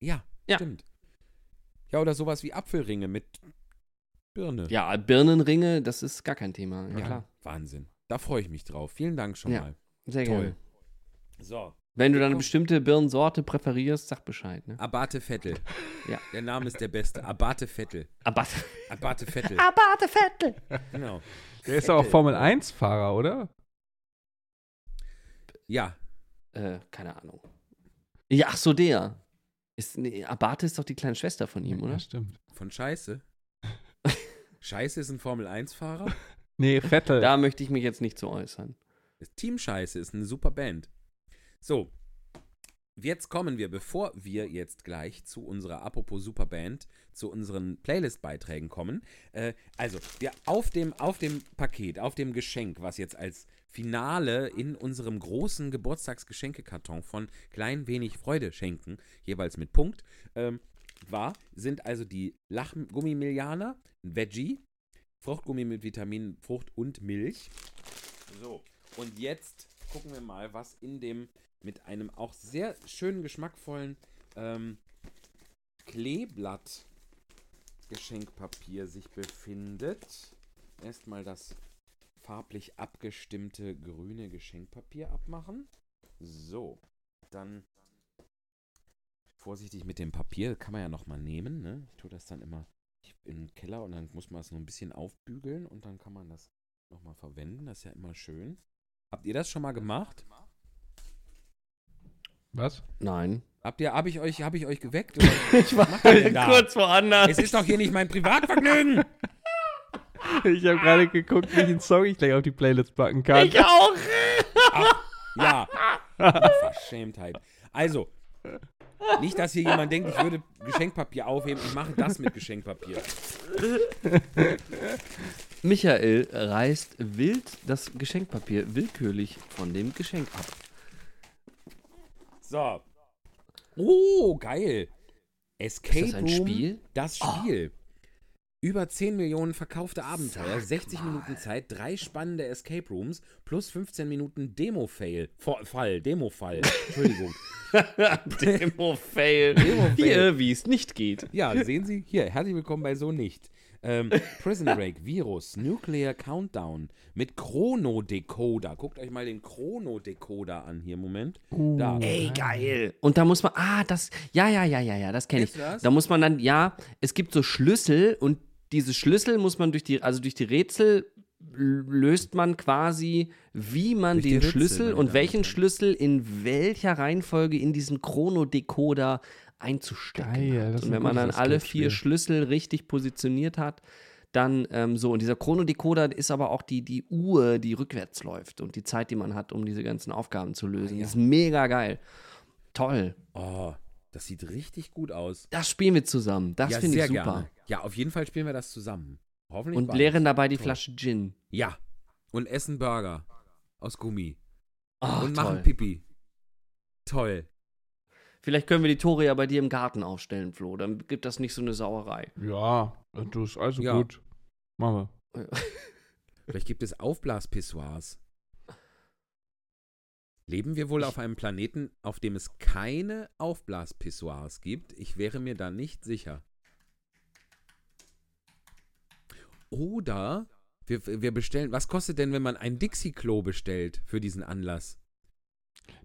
Ja, Ja. stimmt. Ja, oder sowas wie Apfelringe mit Birne. Ja, Birnenringe, das ist gar kein Thema. Ja, Ja, klar. Wahnsinn. Da freue ich mich drauf. Vielen Dank schon Ja. mal. Sehr Toll. gerne. So, Wenn du dann eine bestimmte Birnensorte präferierst, sag Bescheid. Ne? Abate Vettel. Ja. Der Name ist der beste. Abate Vettel. Aber Abate Vettel. Abate Vettel. genau. Der ist doch auch Formel 1-Fahrer, oder? Ja, Äh, keine Ahnung. Ja, ach so, der. Ist, nee, Abate ist doch die kleine Schwester von ihm, oder? Ja, stimmt. von Scheiße. Scheiße ist ein Formel-1-Fahrer. Nee, Vettel. Da möchte ich mich jetzt nicht zu äußern. Das Team Scheiße ist eine super Band. So, jetzt kommen wir, bevor wir jetzt gleich zu unserer, apropos Superband, zu unseren Playlist-Beiträgen kommen. Äh, also, wir auf dem, auf dem Paket, auf dem Geschenk, was jetzt als Finale in unserem großen Geburtstagsgeschenkekarton von Klein Wenig Freude schenken, jeweils mit Punkt, ähm, war, sind also die Lachgummimillianer, Veggie, Fruchtgummi mit Vitaminen, Frucht und Milch. So, und jetzt gucken wir mal, was in dem mit einem auch sehr schönen, geschmackvollen ähm, Kleeblatt Geschenkpapier sich befindet. Erstmal das farblich abgestimmte grüne Geschenkpapier abmachen. So, dann vorsichtig mit dem Papier, kann man ja nochmal nehmen. Ne? Ich tue das dann immer den Keller und dann muss man es nur ein bisschen aufbügeln und dann kann man das nochmal verwenden. Das ist ja immer schön. Habt ihr das schon mal gemacht? Was? Nein. Habt ihr, habe ich euch, habe ich euch geweckt? Oder? Ich war kurz woanders. es ist doch hier nicht mein Privatvergnügen. Ich habe gerade geguckt, welchen Song ich gleich auf die Playlist packen kann. Ich auch. Ja. Verschämtheit. Also, nicht, dass hier jemand denkt, ich würde Geschenkpapier aufheben. Ich mache das mit Geschenkpapier. Michael reißt wild das Geschenkpapier willkürlich von dem Geschenk ab. So. Oh, geil. Escape Ist das ein Room, Spiel? Das Spiel. Über 10 Millionen verkaufte Abenteuer, Sag 60 mal. Minuten Zeit, drei spannende Escape Rooms plus 15 Minuten Demo-Fail. Fall, Demo-Fall. Entschuldigung. Demo-Fail. Demo-Fail. Hier, wie es nicht geht. Ja, sehen Sie, hier, herzlich willkommen bei So Nicht. Ähm, Prison Break, Virus, Nuclear Countdown mit Chrono-Decoder. Guckt euch mal den Chrono-Decoder an hier, Moment. Da. Ey, geil. Und da muss man, ah, das, ja, ja, ja, ja, ja, das kenne ich. Das? Da muss man dann, ja, es gibt so Schlüssel und diese Schlüssel muss man durch die, also durch die Rätsel löst man quasi, wie man den Rätsel, Schlüssel und welchen. Schlüssel in welcher Reihenfolge in diesen Chronodecoder einzustecken Geil, hat. Und wenn man dann alle vier Schlüssel richtig positioniert hat, dann ähm, so. Und dieser Chronodecoder ist aber auch die, die Uhr, die rückwärts läuft und die Zeit, die man hat, um diese ganzen Aufgaben zu lösen. Ah, ja. Das ist mega geil. Toll. Oh, das sieht richtig gut aus. Das spielen wir zusammen. Das ja, finde ich sehr super. gerne. Ja, auf jeden Fall spielen wir das zusammen. Hoffentlich Und leeren dabei die Toll. Flasche Gin. Ja. Und essen Burger aus Gummi. Ach, und toll. machen Pipi. Toll. Vielleicht können wir die Tore ja bei dir im Garten aufstellen, Flo. Dann gibt das nicht so eine Sauerei. Ja, du ist also Ja. gut. Machen wir. Vielleicht gibt es Aufblaspissoirs. Leben wir wohl auf einem Planeten, auf dem es keine Aufblaspissoirs gibt? Ich wäre mir da nicht sicher. Oder wir, wir bestellen, was kostet denn, wenn man ein Dixie-Klo bestellt für diesen Anlass?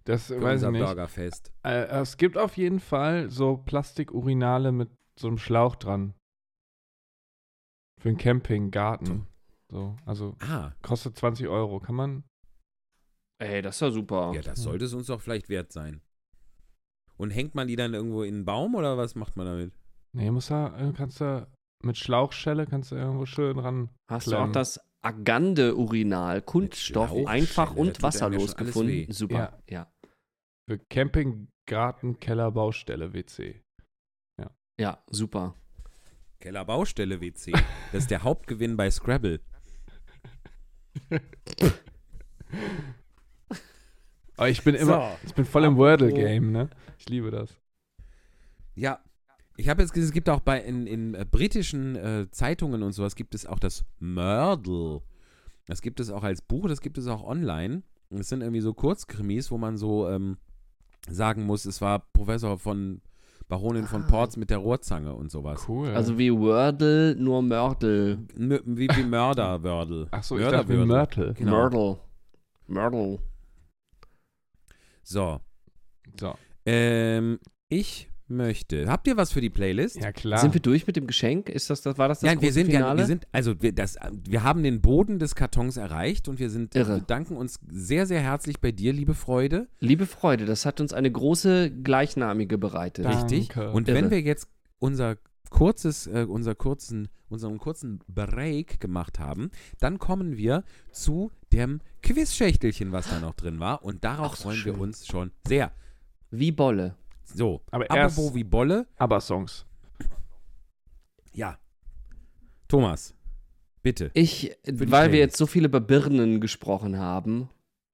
Das Für weiß ich unser nicht. Burgerfest. Äh, es gibt auf jeden Fall so Plastikurinale mit so einem Schlauch dran. Für einen Campinggarten. So, also Ah, kostet 20 Euro. Kann man? Ey, das ist ja super. ja, das sollte es uns doch vielleicht wert sein. Und hängt man die dann irgendwo in einen Baum oder was macht man damit? Nee, muss da, äh, kannst du mit Schlauchschelle kannst du irgendwo schön ran. Hast du auch das Agande-Urinal, Kunststoff, Schlauchschelle, einfach tut und ja wasserlos gefunden? weh. Super, ja. Für Campinggarten, Keller, Baustelle, WC. Ja, super. Kellerbaustelle WC. Das ist der Hauptgewinn bei Scrabble. Aber ich bin immer, ich bin voll im Wordle-Game, ne? Ich liebe das. Ja, ich habe jetzt gesehen, es gibt auch bei in, in äh, britischen äh, Zeitungen und sowas gibt es auch das Murdle. Das gibt es auch als Buch, das gibt es auch online. Es sind irgendwie so Kurzkrimis, wo man so ähm, sagen muss, es war Professor von Baronin von Ah. Ports mit der Rohrzange und sowas. Cool. Also wie Wordle, nur Mördel. Mö- Wie, wie Mörderwördel. Ach so, ich dachte. Mörtel. Genau. Myrtle. Myrtle. So, So, ähm, ich möchte. Habt ihr was für die Playlist? ja klar. Sind wir durch mit dem Geschenk? Ist das, das war das das Ja, wir sind, ja, Finale? wir sind, also wir, das, wir haben den Boden des Kartons erreicht und wir sind, Irre. wir danken uns sehr, sehr herzlich bei dir, liebe Freude. Liebe Freude, das hat uns eine große gleichnamige bereitet. Da- Richtig. Danke. Und Irre. wenn wir jetzt unser kurzes, äh, unser kurzen, unseren kurzen Break gemacht haben, dann kommen wir zu dem Quizschächtelchen, was da noch drin war. Und darauf Ach, so freuen schön. wir uns schon sehr. Wie Bolle. So, Aber erst apropos wie Bolle, Aber-Songs. ja. Thomas, bitte. Ich, die weil wir jetzt so viel über Birnen gesprochen haben,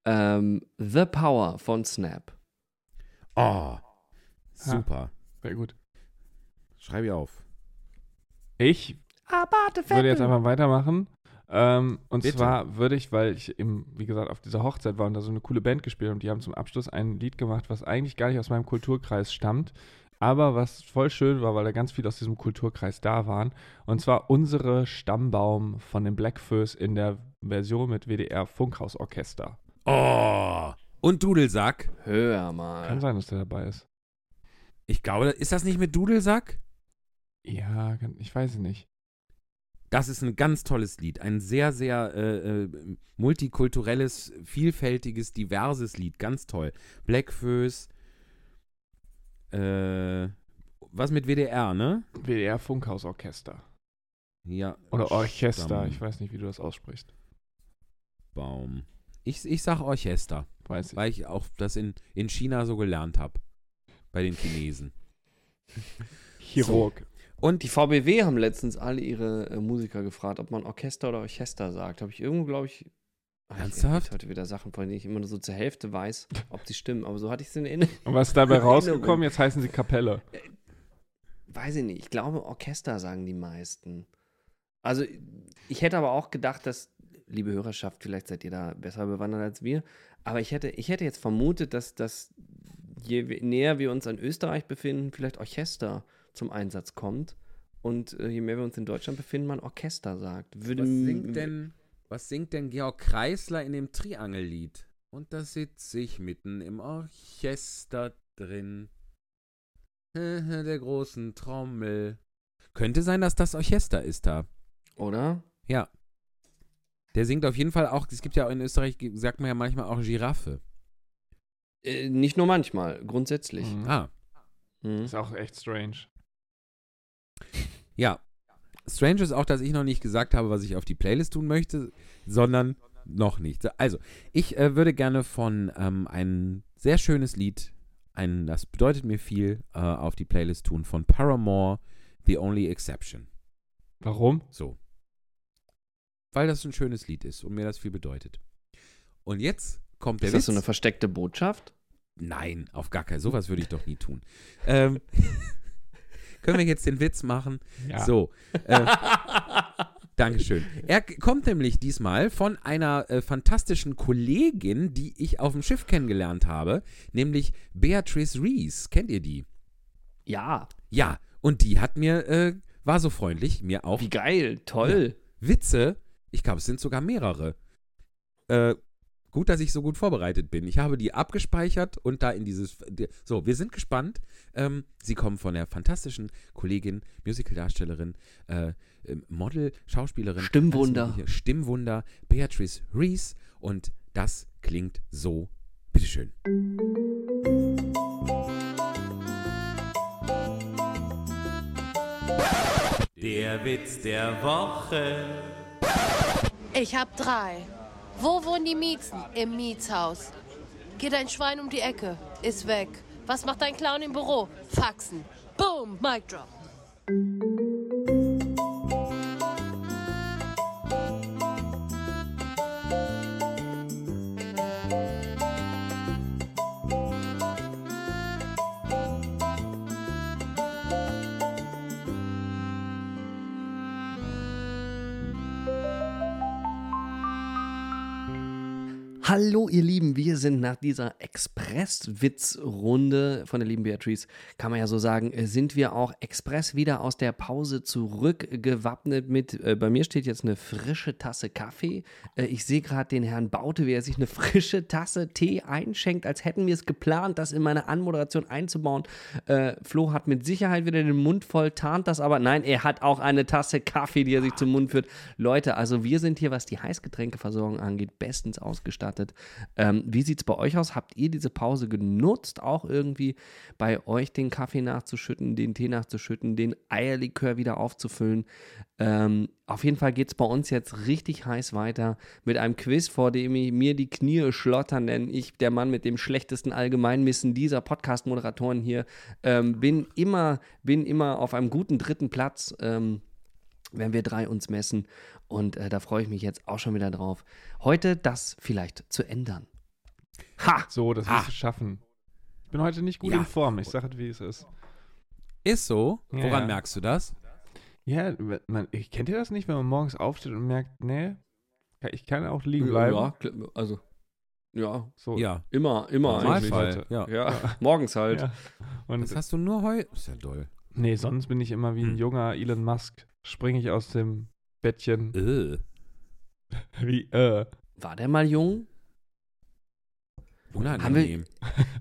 ähm, The Power von Snap. Oh, super. Sehr gut. Schreibe ich auf. Ich würde jetzt einfach weitermachen. Ähm, und Bitte. zwar würde ich, weil ich eben, wie gesagt, auf dieser Hochzeit war und da so eine coole Band gespielt und die haben zum Abschluss ein Lied gemacht, was eigentlich gar nicht aus meinem Kulturkreis stammt, aber was voll schön war, weil da ganz viel aus diesem Kulturkreis da waren. Und zwar unsere Stammbaum von den Blackfoes in der Version mit WDR Funkhausorchester. Oh, und Dudelsack. Hör mal. Kann sein, dass der dabei ist. Ich glaube, ist das nicht mit Dudelsack? Ja, ich weiß es nicht. Das ist ein ganz tolles Lied. Ein sehr, sehr äh, äh, multikulturelles, vielfältiges, diverses Lied. Ganz toll. Blackfoes. Äh, was mit WDR, ne? WDR Funkhausorchester. Ja. Oder Orchester, Stammbaum. ich weiß nicht, wie du das aussprichst. Ich, ich sag Orchester, Weiß ich. weil ich auch das in, in China so gelernt habe. Bei den Chinesen. Chirurg. Und die VBW haben letztens alle ihre äh, Musiker gefragt, ob man Orchester oder Orchester sagt. Habe ich irgendwo, glaube ich. Ernsthaft? Ich heute wieder Sachen, von denen ich immer nur so zur Hälfte weiß, ob die stimmen. Aber so hatte ich es in Erinnerung. Und was ist dabei rausgekommen? Jetzt heißen sie Kapelle. Weiß ich nicht. Ich glaube, Orchester sagen die meisten. Also, ich hätte aber auch gedacht, dass, liebe Hörerschaft, vielleicht seid ihr da besser bewandert als wir, aber ich hätte, ich hätte jetzt vermutet, dass, dass je näher wir uns an Österreich befinden, vielleicht Orchester zum Einsatz kommt. Und äh, je mehr wir uns in Deutschland befinden, man Orchester sagt. Würde Was singt denn, was singt denn Georg Kreisler in dem Triangellied? Und da sitze ich mitten im Orchester drin. Der großen Trommel. Könnte sein, dass das Orchester ist da. Oder? Ja. Der singt auf jeden Fall auch, es gibt ja in Österreich, sagt man ja manchmal auch Giraffe. Äh, nicht nur manchmal, grundsätzlich. Mhm. Ah, Mhm. Ist auch echt strange. Ja. Strange ist auch, dass ich noch nicht gesagt habe, was ich auf die Playlist tun möchte, sondern noch nicht. Also, ich äh, würde gerne von ähm, ein sehr schönes Lied, ein, das bedeutet mir viel, äh, auf die Playlist tun, von Paramore, The Only Exception. Warum? So. Weil das ein schönes Lied ist und mir das viel bedeutet. Und jetzt kommt der Ist das Witz. so eine versteckte Botschaft? Nein, auf gar keinen. Sowas würde ich doch nie tun. Ähm, können wir jetzt den Witz machen? Ja. So. Äh, Dankeschön. Er kommt nämlich diesmal von einer äh, fantastischen Kollegin, die ich auf dem Schiff kennengelernt habe, nämlich Beatrice Rees. Kennt ihr die? Ja. Ja, und die hat mir, äh, war so freundlich, mir auch Wie geil. Toll. Witze, ich glaube, es sind sogar mehrere. Äh, gut, dass ich so gut vorbereitet bin. Ich habe die abgespeichert und da in dieses. die- So, wir sind gespannt. Ähm, sie kommen von der fantastischen Kollegin, Musicaldarstellerin, äh, ähm, Model, Schauspielerin. Stimmwunder. Stimmwunder, Beatrice Rees. Und das klingt so. Bitteschön. Der Witz der Woche. Ich hab drei. Wo wohnen die Miezen? Im Mietshaus. Geht ein Schwein um die Ecke, ist weg. Was macht ein Clown im Büro? Faxen. Boom, Mic drop. Hallo ihr Lieben, wir sind nach dieser Express-Witz-Runde von der lieben Beatrice, kann man ja so sagen, äh, sind wir auch express wieder aus der Pause zurückgewappnet mit, äh, bei mir steht jetzt eine frische Tasse Kaffee. Äh, ich sehe gerade den Herrn Baute, wie er sich eine frische Tasse Tee einschenkt, als hätten wir es geplant, das in meine Anmoderation einzubauen. Äh, Flo hat mit Sicherheit wieder den Mund voll, tarnt das aber. Nein, er hat auch eine Tasse Kaffee, die er sich zum Mund führt. Leute, also wir sind hier, was die Heißgetränkeversorgung angeht, bestens ausgestattet. Ähm, wie sieht es bei euch aus? Habt ihr diese Pause genutzt, auch irgendwie bei euch den Kaffee nachzuschütten, den Tee nachzuschütten, den Eierlikör wieder aufzufüllen? Ähm, auf jeden Fall geht es bei uns jetzt richtig heiß weiter mit einem Quiz, vor dem ich mir die Knie schlottern, denn ich, der Mann mit dem schlechtesten Allgemeinwissen dieser Podcast-Moderatoren hier, ähm, bin, immer, bin immer auf einem guten dritten Platz. Ähm, wenn wir drei uns messen. Und äh, da freue ich mich jetzt auch schon wieder drauf, heute das vielleicht zu ändern. Ha! So, das Ah. wirst du schaffen. Ich bin heute nicht gut Ja. in Form. Ich sage es, wie es ist. Ist so. Ja, Woran ja. merkst du das? Ja, man, ich, kennt ihr das nicht, wenn man morgens aufsteht und merkt, nee, ich kann auch liegen bleiben? Ja, also, ja, So, Ja. immer, immer Normalfall. eigentlich. Ja. Ja, morgens halt. Ja. Und Das hast du nur heute. Ist ja doll. Nee, sonst bin ich immer wie ein Hm. junger Elon Musk. Springe ich aus dem Bettchen. Äh. Wie, äh. War der mal jung? Unangenehm.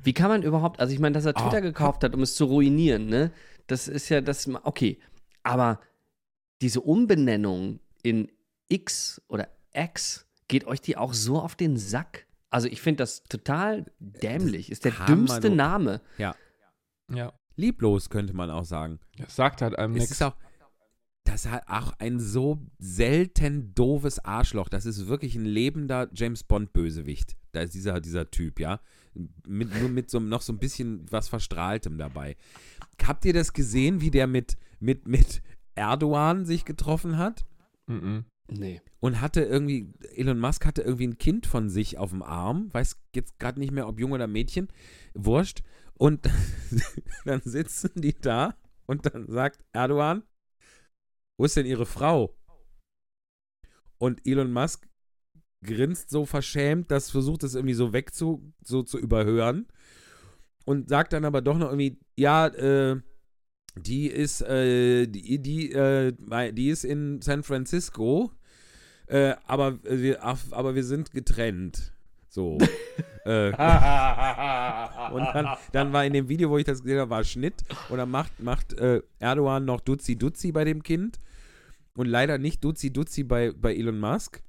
Wie kann man überhaupt, also ich meine, dass er Twitter Ah, gekauft hat, um es zu ruinieren, ne? Das ist ja das, okay. Aber diese Umbenennung in X oder X, geht euch die auch so auf den Sack? Also ich finde das total dämlich. Ist der Hammer, dümmste du. Name. Ja. Lieblos könnte man auch sagen. Das sagt halt einem nichts. ist auch, das hat auch ein so selten doofes Arschloch. Das ist wirklich ein lebender James Bond Bösewicht. Da ist dieser, dieser Typ, ja. Mit, nur mit so noch so ein bisschen was Verstrahltem dabei. Habt ihr das gesehen, wie der mit, mit, mit Erdogan sich getroffen hat? Mhm. Nee. Und hatte irgendwie, Elon Musk hatte irgendwie ein Kind von sich auf dem Arm, weiß jetzt gerade nicht mehr, ob Junge oder Mädchen, wurscht. Und dann sitzen die da und dann sagt Erdogan, wo ist denn ihre Frau? Und Elon Musk grinst so verschämt, dass versucht es irgendwie so weg zu, so zu überhören und sagt dann aber doch noch irgendwie, ja, äh, die ist, äh, die, die, äh, die ist in San Francisco, äh, aber wir, aber wir sind getrennt. So. äh, und dann, dann war in dem Video, wo ich das gesehen habe, war Schnitt und dann macht, macht äh, Erdogan noch Duzi Duzi bei dem Kind und leider nicht Duzi Duzi bei, bei Elon Musk.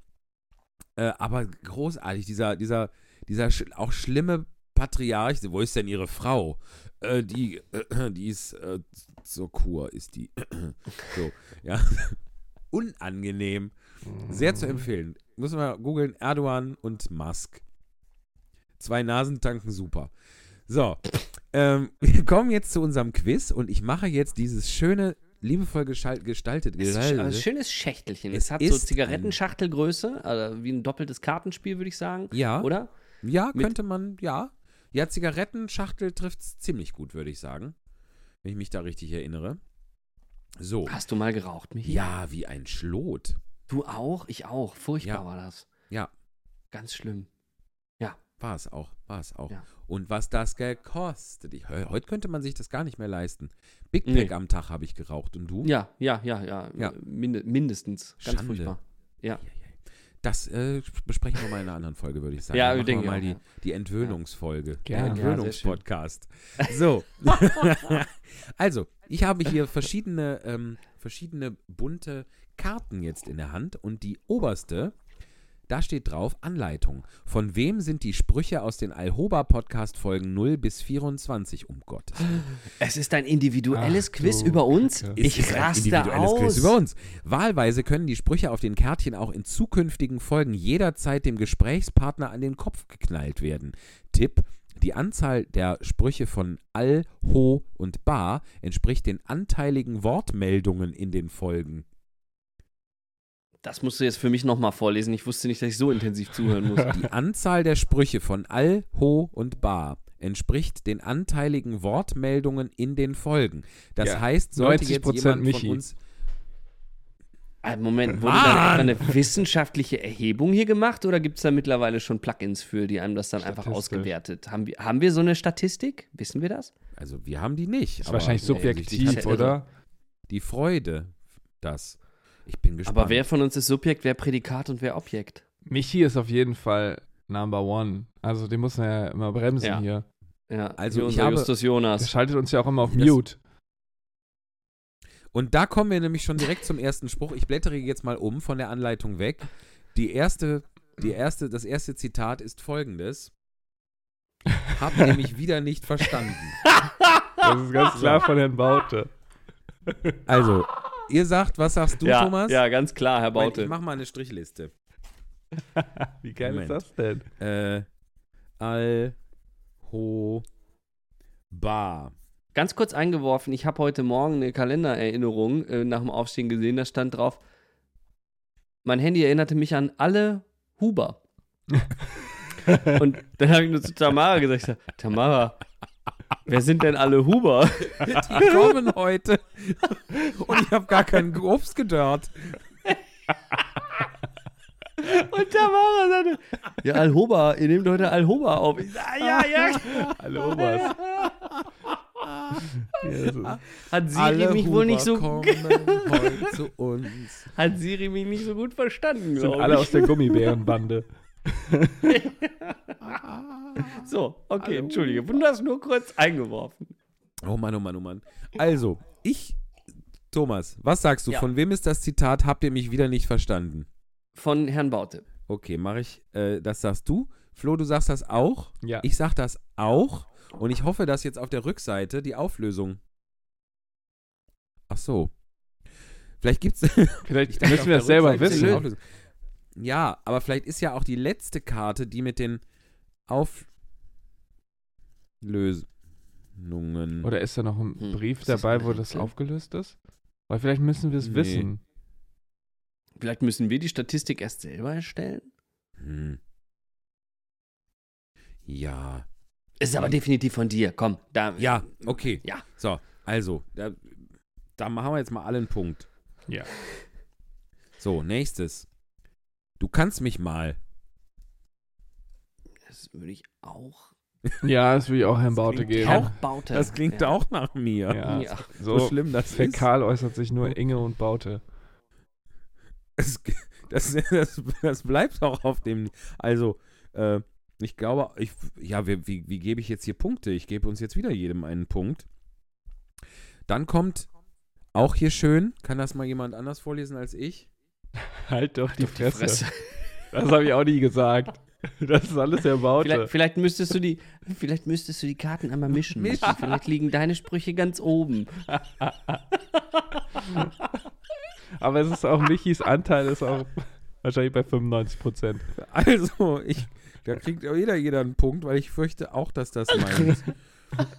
Äh, aber großartig, dieser, dieser, dieser sch auch schlimme Patriarch, wo ist denn ihre Frau? Äh, die, äh, die ist äh, zur Kur, ist die. so, ja. Unangenehm. Sehr zu empfehlen. Muss man googeln, Erdogan und Musk. Zwei Nasen tanken super. So, ähm, wir kommen jetzt zu unserem Quiz und ich mache jetzt dieses schöne, liebevoll geschal- gestaltete. Es ist ein schönes Schächtelchen. Es Es, hat so Zigarettenschachtelgröße, also wie ein doppeltes Kartenspiel, würde ich sagen. Ja. Oder? Ja, Mit- könnte man, ja. Ja, Zigarettenschachtel trifft es ziemlich gut, würde ich sagen. Wenn ich mich da richtig erinnere. So. Hast du mal geraucht, Michi? Ja, wie ein Schlot. Du auch? Ich auch. Furchtbar Ja. war das. Ja, Ganz schlimm. War es auch, war es auch. Ja. Und was das gekostet. Ich, he- heute könnte man sich das gar nicht mehr leisten. Big Nee. Mac am Tag habe ich geraucht. Und du? Ja, ja, ja, ja. Ja. Minde, mindestens. Ganz Schande. furchtbar. Ja. Das äh, besprechen wir mal in einer anderen Folge, würde ich sagen. Ja, wir mal auch, die, die Entwöhnungsfolge. Der Ja, Entwöhnungspodcast. so. also, ich habe hier verschiedene, ähm, verschiedene bunte Karten jetzt in der Hand und die oberste, da steht drauf Anleitung. Von wem sind die Sprüche aus den Alhoba-Podcast-Folgen 0 bis 24? Um Gottes Willen. Es ist ein individuelles Ach Quiz du über uns. Kacke. Ich ist ein raste individuelles aus. Quiz über uns. Wahlweise können die Sprüche auf den Kärtchen auch in zukünftigen Folgen jederzeit dem Gesprächspartner an den Kopf geknallt werden. Tipp: Die Anzahl der Sprüche von Al, Ho und Ba entspricht den anteiligen Wortmeldungen in den Folgen. Das musst du jetzt für mich nochmal vorlesen. Ich wusste nicht, dass ich so intensiv zuhören muss. Die Anzahl der Sprüche von Al, Ho und Ba entspricht den anteiligen Wortmeldungen in den Folgen. Das Ja, heißt, sollte jetzt 90% jemand Michi. von uns Moment, wurde etwa eine wissenschaftliche Erhebung hier gemacht oder gibt es da mittlerweile schon Plugins für, die einem das dann einfach ausgewertet? Haben wir, haben wir so eine Statistik? Wissen wir das? Also wir haben die nicht. Ist aber wahrscheinlich subjektiv, hat oder? Die Freude, das. Ich bin gespannt. Aber wer von uns ist Subjekt, wer Prädikat und wer Objekt? Michi ist auf jeden Fall Number One. Also den muss man ja immer bremsen Ja. hier. Ja, Also ich habe- Justus Der Jonas. schaltet uns ja auch immer auf Das- Mute. Und da kommen wir nämlich schon direkt zum ersten Spruch. Ich blättere jetzt mal um von der Anleitung weg. Die erste, die erste, das erste Zitat ist folgendes. Hab nämlich wieder nicht verstanden. Das ist ganz klar von Herrn Baute. Also, ihr sagt, was sagst du, ja, Thomas? ja, ganz klar, Herr Moment, Baute. Ich mach mal eine Strichliste. Wie geil Moment. ist das denn? Äh, Al, Ho, Ba. Ganz kurz eingeworfen, ich habe heute Morgen eine Kalendererinnerung äh, nach dem Aufstehen gesehen, da stand drauf, mein Handy erinnerte mich an alle Huber. Und dann habe ich nur zu Tamara gesagt, Tamara, wer sind denn alle Huber? Die kommen heute. Und ich habe gar keinen Obst gedörrt. Und Tamara sagte, ja, Alhoba, ihr nehmt heute Alhoba auf. Ich sag, ja, ja. Hallo, Obers. Ja, Hat Siri mich wohl nicht so, hat Siri mich nicht so gut verstanden, sind alle ich. aus der Gummibärenbande. So, okay, Hallo. entschuldige, du hast nur kurz eingeworfen. Oh Mann, oh Mann, oh Mann. Also, ich, Thomas, was sagst du? Ja. Von wem ist das Zitat? Habt ihr mich wieder nicht verstanden? Von Herrn Baute. Okay, mache ich. Äh, das sagst du. Flo, du sagst das auch. Ja. Ich sag das auch. Und ich hoffe, dass jetzt auf der Rückseite die Auflösung. Ach so. Vielleicht gibt's. Vielleicht müssen wir das selber ist wissen. Ja, aber vielleicht ist ja auch die letzte Karte, die mit den Auflösungen. Oder ist da noch ein Hm, Brief dabei, wo das aufgelöst ist? Weil vielleicht müssen wir es Nee. wissen. Vielleicht müssen wir die Statistik erst selber erstellen. Hm. Ja. Ist aber definitiv von dir. Komm, da. Ja, okay. Ja. So, also, da, da machen wir jetzt mal alle einen Punkt. Ja. So, nächstes. Du kannst mich mal. Das würde ich auch. Ja, das will ich auch Herrn Baute klingt geben. auch- Baute. Das klingt ja. auch nach mir. Ja, Ja. So, so schlimm das ist. fäkal äußert sich nur Inge und Baute. Es, das, das, das bleibt auch auf dem. Also, äh, ich glaube, ich, ja, wie, wie, wie gebe ich jetzt hier Punkte? Ich gebe uns jetzt wieder jedem einen Punkt. Dann kommt auch hier schön, kann das mal jemand anders vorlesen als ich? Halt doch die, Die Fresse. Fresse. Das habe ich auch nie gesagt. Das ist alles der Baute. Vielleicht, vielleicht, müsstest du die, vielleicht müsstest du die Karten einmal mischen. Mischen. Vielleicht liegen deine Sprüche ganz oben. Aber es ist auch, Michis Anteil ist auch wahrscheinlich bei 95 Prozent. Also, ich, da kriegt jeder jeder einen Punkt, weil ich fürchte auch, dass das meins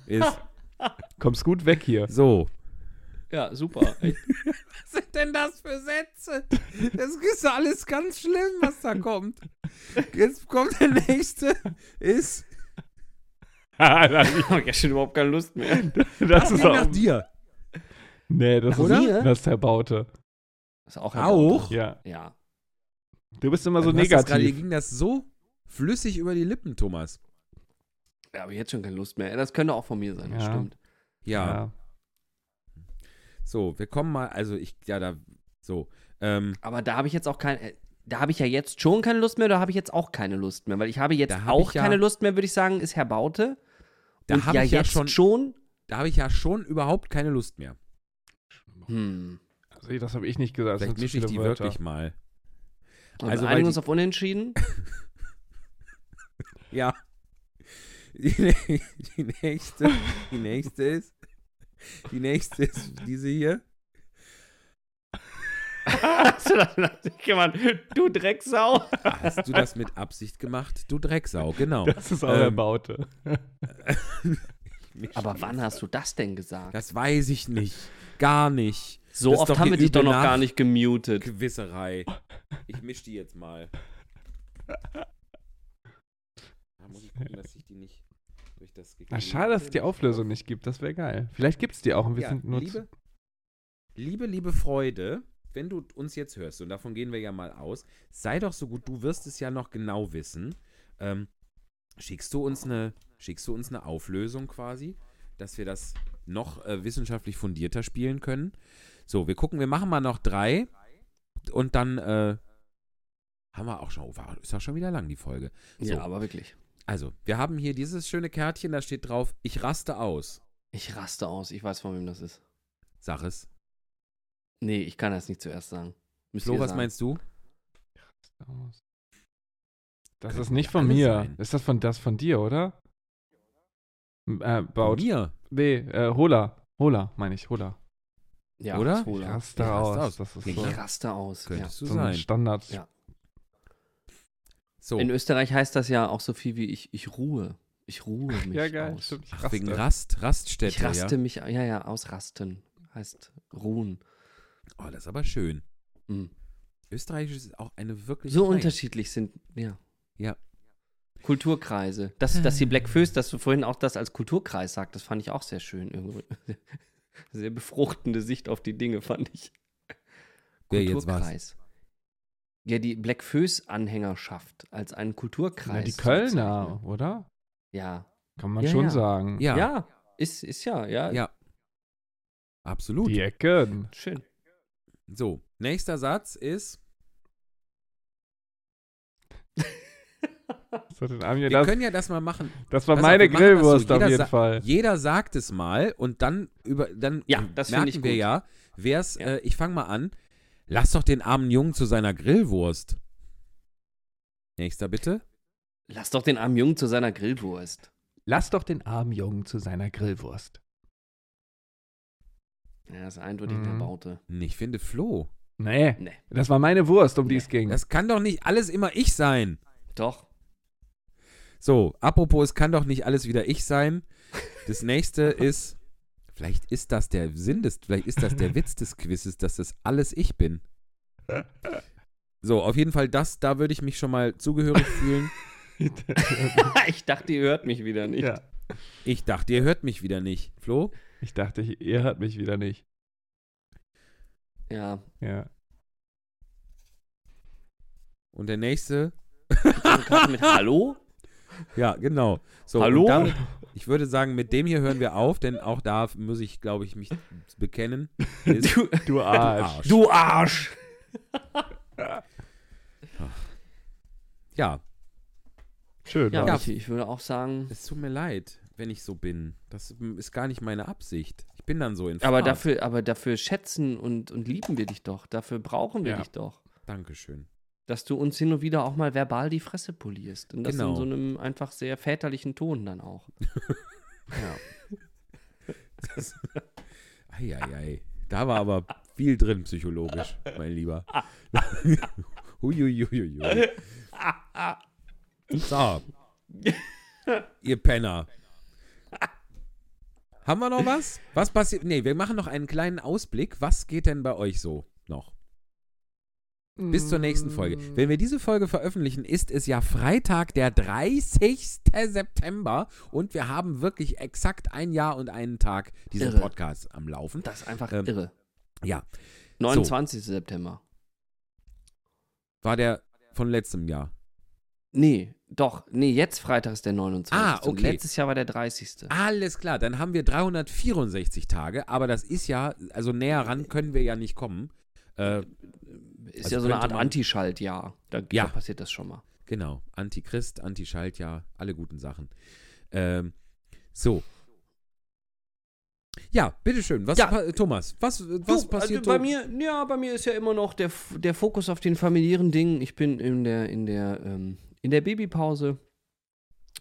ist. Kommst gut weg hier. So. Ja, super. Was sind denn das für Sätze? Das ist alles ganz schlimm, was da kommt. Jetzt kommt der nächste. Ist. das Ich habe ja schon überhaupt keine Lust mehr. ist Klingt auch. nach dir. Nee, das Oder? ist, das ist der Baute. Ist auch Auch? Ja. Ja. Du bist immer so Du hast das gerade- Dir negativ. ging das so flüssig über die Lippen, Thomas. Ja, aber jetzt schon keine Lust mehr. Das könnte auch von mir sein, das Ja. stimmt. Ja. So, wir kommen mal. Also, ich. Ja, da. So. Ähm, Aber da habe ich jetzt auch keine. äh, Da habe ich ja jetzt schon keine Lust mehr, da habe ich jetzt auch keine Lust mehr. Weil ich habe jetzt auch ja- keine Lust mehr, würde ich sagen, ist Herr Baute. Da Und hab ja ich ja jetzt schon- schon. da habe ich ja schon überhaupt keine Lust mehr. Hm. Also, das habe ich nicht gesagt. das Vielleicht mische ich die Wörter. wirklich mal. Also, Also, wir einigen uns auf Unentschieden. Ja. Die, die nächste. Die nächste ist. Die nächste ist diese hier. Hast du das gemacht? Du Drecksau. Hast du das mit Absicht gemacht? Du Drecksau, genau. Das ist auch Ähm, Baute. Aber wann hast du das denn gesagt? Das weiß ich nicht. Gar nicht. so das oft haben wir dich doch noch gar nicht gemutet. Gewisserei. Ich misch die jetzt mal. Da muss ich gucken, dass ich die nicht durch das Na, schade, dass es die Auflösung nicht gibt. Das wäre geil. Vielleicht gibt es die auch und wir Ja, sind nur. liebe, liebe, liebe Freude, wenn du uns jetzt hörst, und davon gehen wir ja mal aus, sei doch so gut, du wirst es ja noch genau wissen. Ähm, schickst du uns eine, schickst du uns eine Auflösung quasi, dass wir das noch äh, wissenschaftlich fundierter spielen können? So, wir gucken, wir machen mal noch drei und dann äh, haben wir auch schon, oh, ist auch schon wieder lang die Folge. So. Ja, aber wirklich. Also, wir haben hier dieses schöne Kärtchen, da steht drauf, ich raste aus. Ich raste aus. Ich weiß, von wem das ist. Sag es. Nee, ich kann das nicht zuerst sagen. Müsst Flo, was sagen. meinst du? Das Könnten ist nicht ja von mir. sein. Ist das von das von dir, oder? Äh, Von Baut. mir. Nee, äh, Hola. Hola, meine ich, Hola. Ja, Oder? Ich ja. raste Ich raste aus. aus. Das ist Ja, so, Ich raste aus. Ja. Könntest du so ein sein. Standard. Ja. So, In Österreich heißt das ja auch so viel wie ich, ich ruhe. Ich ruhe mich Ja, geil. aus. Stimmt, ich ach, wegen. Rast, Raststätte, Ich raste ja. mich, ja, ja, ausrasten. Heißt ruhen. Oh, das ist aber schön. Mhm. Österreich ist auch eine wirklich So Nein. unterschiedlich sind, ja. Ja. Kulturkreise. Dass, dass die Black Föß, dass du vorhin auch das als Kulturkreis sagt, das fand ich auch sehr schön. Irgendwie. Sehr befruchtende Sicht auf die Dinge, fand ich. Kulturkreis. Ja, die Black Föß-Anhängerschaft als einen Kulturkreis. Na, die Kölner, oder? Ja. Kann man Ja, schon ja. sagen. Ja, Ja, ist, ist ja, ja. Ja. absolut. Die Ecke. Schön. So, nächster Satz ist, wir das, können ja das mal machen. das war meine machen das so. Grillwurst auf jeden Fall. Jeder sagt es mal und dann über dann Ja, das merken ich wir gut. ja, wer es, Ja. äh, ich fange mal an. Lass doch den armen Jungen zu seiner Grillwurst. Nächster bitte. Lass doch den armen Jungen zu seiner Grillwurst. Lass doch den armen Jungen zu seiner Grillwurst. Ja, das ist eindeutig Mhm. der Baute. Ich finde Flo. Nee, Nee. das war meine Wurst, um die Nee. es ging. Das kann doch nicht alles immer ich sein. Doch. So, apropos, es kann doch nicht alles wieder ich sein. Das nächste ist, vielleicht ist das der Sinn des, vielleicht ist das der Witz des Quizzes, dass das alles ich bin. So, auf jeden Fall das, da würde ich mich schon mal zugehörig fühlen. ich dachte, ihr hört mich wieder nicht. ja. Ich dachte, ihr hört mich wieder nicht. Flo? Ich dachte, ihr hört mich wieder nicht. Ja. Ja. Und der nächste? Mit Hallo? Ja, genau. So, Hallo? und Damit, ich würde sagen, mit dem hier hören wir auf, denn auch da muss ich, glaube ich, mich bekennen. Ist, Du, Du Arsch. du Arsch! Ja, Schön. Ja, Ja. Ich, ich würde auch sagen, es tut mir leid, wenn ich so bin. Das ist gar nicht meine Absicht. Ich bin dann so in aber Fahrt. dafür, aber dafür schätzen und, und lieben wir dich doch. Dafür brauchen wir Ja. dich doch. Dankeschön. Dass du uns hin und wieder auch mal verbal die Fresse polierst. Und das Genau. in so einem einfach sehr väterlichen Ton dann auch. Eieiei. Da war aber viel drin psychologisch, mein Lieber. Huiuiuiui. So. Ihr Penner. Haben wir noch was? Was passiert? Nee, wir machen noch einen kleinen Ausblick. Was geht denn bei euch so noch? Bis zur nächsten Folge. Wenn wir diese Folge veröffentlichen, ist es ja Freitag, der 30. September. Und wir haben wirklich exakt ein Jahr und einen Tag diesen Irre. Podcast am Laufen. Das ist einfach Ähm, irre. Ja, 29. September. war der von letztem Jahr. Nee, doch. Nee, jetzt Freitag ist der 29. Ah, Und okay. letztes Jahr war der 30. Alles klar, dann haben wir 364 Tage, aber das ist ja, also näher ran können wir ja nicht kommen. Äh, Ist Also ja so eine Art Antischaltjahr. Da, Ja. da passiert das schon mal. genau, Antichrist, Antischaltjahr, alle guten Sachen. Ähm, so. Ja, bitteschön. Was, Ja. Thomas, was, was Du, passiert also bei mir, ja, bei mir ist ja immer noch der, der Fokus auf den familiären Dingen. Ich bin in der, in der, ähm, in der Babypause.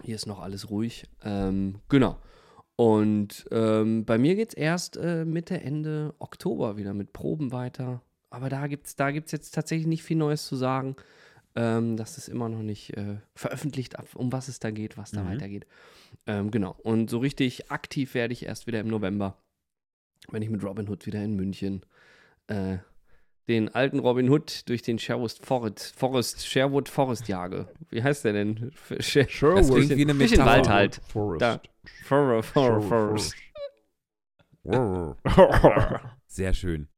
Hier ist noch alles ruhig. Ähm, genau. Und ähm, bei mir geht es erst äh, Mitte, Ende Oktober wieder mit Proben weiter. Aber da gibt es da gibt's jetzt tatsächlich nicht viel Neues zu sagen. Ähm, das ist immer noch nicht äh, veröffentlicht, um was es da geht, was da Mhm. weitergeht. Ähm, genau. Und so richtig aktiv werde ich erst wieder im November, wenn ich mit Robin Hood wieder in München äh, den alten Robin Hood durch den Sherwood Forest, Forest, Sherwood Forest jage. Wie heißt der denn? Sher Das klingt wie eine Metapher. Wald halt. Forest. Da. For, for, Forest. Sehr schön.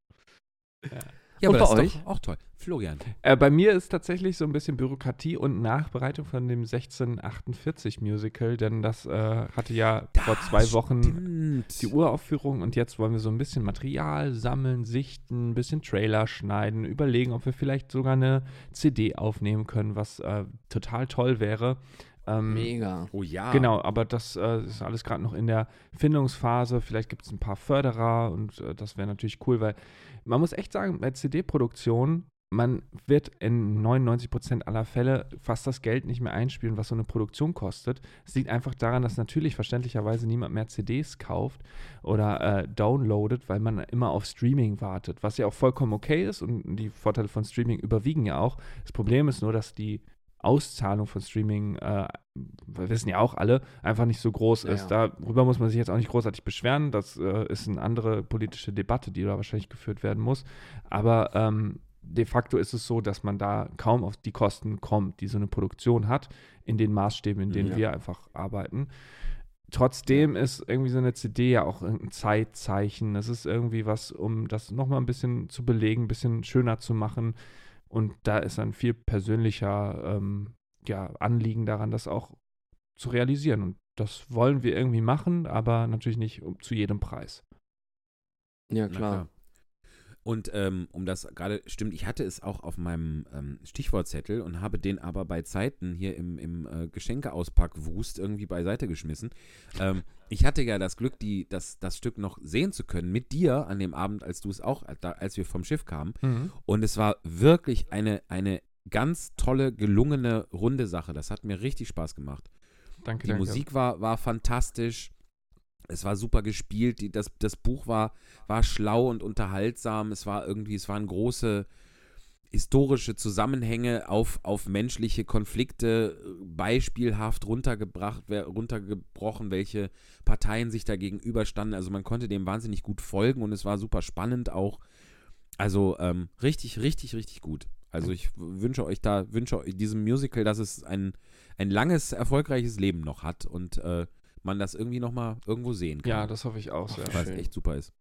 Ja. Ja, Und aber das bei ist euch? doch auch toll. Florian. Äh, bei mir ist tatsächlich so ein bisschen Bürokratie und Nachbereitung von dem 1648 Musical, denn das äh, hatte ja vor zwei Wochen Stimmt. die Uraufführung und jetzt wollen wir so ein bisschen Material sammeln, sichten, ein bisschen Trailer schneiden, überlegen, ob wir vielleicht sogar eine CD aufnehmen können, was äh, total toll wäre. Ähm, Mega. Oh ja. Genau, aber das äh, ist alles gerade noch in der Findungsphase. Vielleicht gibt es ein paar Förderer und äh, das wäre natürlich cool, weil man muss echt sagen, bei CD-Produktion, man wird in 99% aller Fälle fast das Geld nicht mehr einspielen, was so eine Produktion kostet. Es liegt einfach daran, dass natürlich verständlicherweise niemand mehr CDs kauft oder äh, downloadet, weil man immer auf Streaming wartet, was ja auch vollkommen okay ist und die Vorteile von Streaming überwiegen ja auch. Das Problem ist nur, dass die Auszahlung von Streaming, äh, wir wissen ja auch alle, einfach nicht so groß Ja, ist. ja. Darüber muss man sich jetzt auch nicht großartig beschweren. Das äh, ist eine andere politische Debatte, die da wahrscheinlich geführt werden muss. Aber ähm, de facto ist es so, dass man da kaum auf die Kosten kommt, die so eine Produktion hat, in den Maßstäben, in denen Ja. wir einfach arbeiten. Trotzdem ist irgendwie so eine CD ja auch ein Zeitzeichen. Es ist irgendwie was, um das nochmal ein bisschen zu belegen, ein bisschen schöner zu machen. Und da ist ein viel persönlicher ähm, ja, Anliegen daran, das auch zu realisieren. Und das wollen wir irgendwie machen, aber natürlich nicht um, zu jedem Preis. Ja, Na klar. Und ähm, um das gerade stimmt, ich hatte es auch auf meinem ähm, Stichwortzettel und habe den aber bei Zeiten hier im, im äh, Geschenkeauspack-Wust irgendwie beiseite geschmissen. Ähm, ich hatte ja das Glück, die, das, das Stück noch sehen zu können mit dir an dem Abend, als du es auch, als wir vom Schiff kamen. Und es war wirklich eine, eine ganz tolle, gelungene, runde Sache. Das hat mir richtig Spaß gemacht. Danke, Die danke. Musik war, war fantastisch. Es war super gespielt. Die, das, das Buch war, war schlau und unterhaltsam. Es war irgendwie, es waren große historische Zusammenhänge auf, auf menschliche Konflikte äh, beispielhaft runtergebracht, runtergebrochen, welche Parteien sich da gegenüberstanden. Also man konnte dem wahnsinnig gut folgen und es war super spannend auch. Also ähm, richtig, richtig, richtig gut. Also ich wünsche euch da, wünsche euch diesem Musical, dass es ein, ein langes, erfolgreiches Leben noch hat und äh, man das irgendwie nochmal irgendwo sehen kann. Ja, das hoffe ich auch sehr. Weil es echt super ist.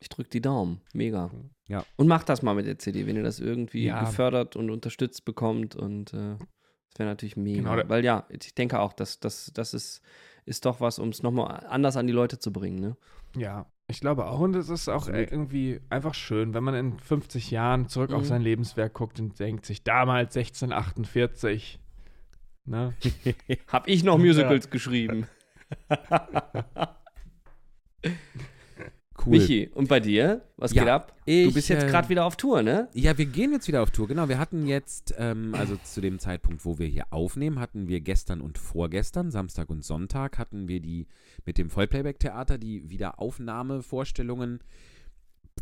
Ich drücke die Daumen. Mega. Ja. Und macht das mal mit der CD, wenn ihr das irgendwie Ja. gefördert und unterstützt bekommt. Und äh, das wäre natürlich mega. Genau, Weil ja, ich denke auch, dass das, das ist, ist doch was, um es nochmal anders an die Leute zu bringen. Ne? Ja, ich glaube auch. Und es ist auch Absolut. irgendwie einfach schön, wenn man in 50 Jahren zurück auf Mhm. sein Lebenswerk guckt und denkt sich, damals 1648. Ne? Hab ich noch Musicals geschrieben. cool. Michi, und bei dir? Was Ja, geht ab? Du ich, bist jetzt äh, gerade wieder auf Tour, ne? Ja, wir gehen jetzt wieder auf Tour. Genau, wir hatten jetzt, ähm, also zu dem Zeitpunkt, wo wir hier aufnehmen, hatten wir gestern und vorgestern, Samstag und Sonntag, hatten wir die mit dem Vollplayback-Theater die Wiederaufnahmevorstellungen.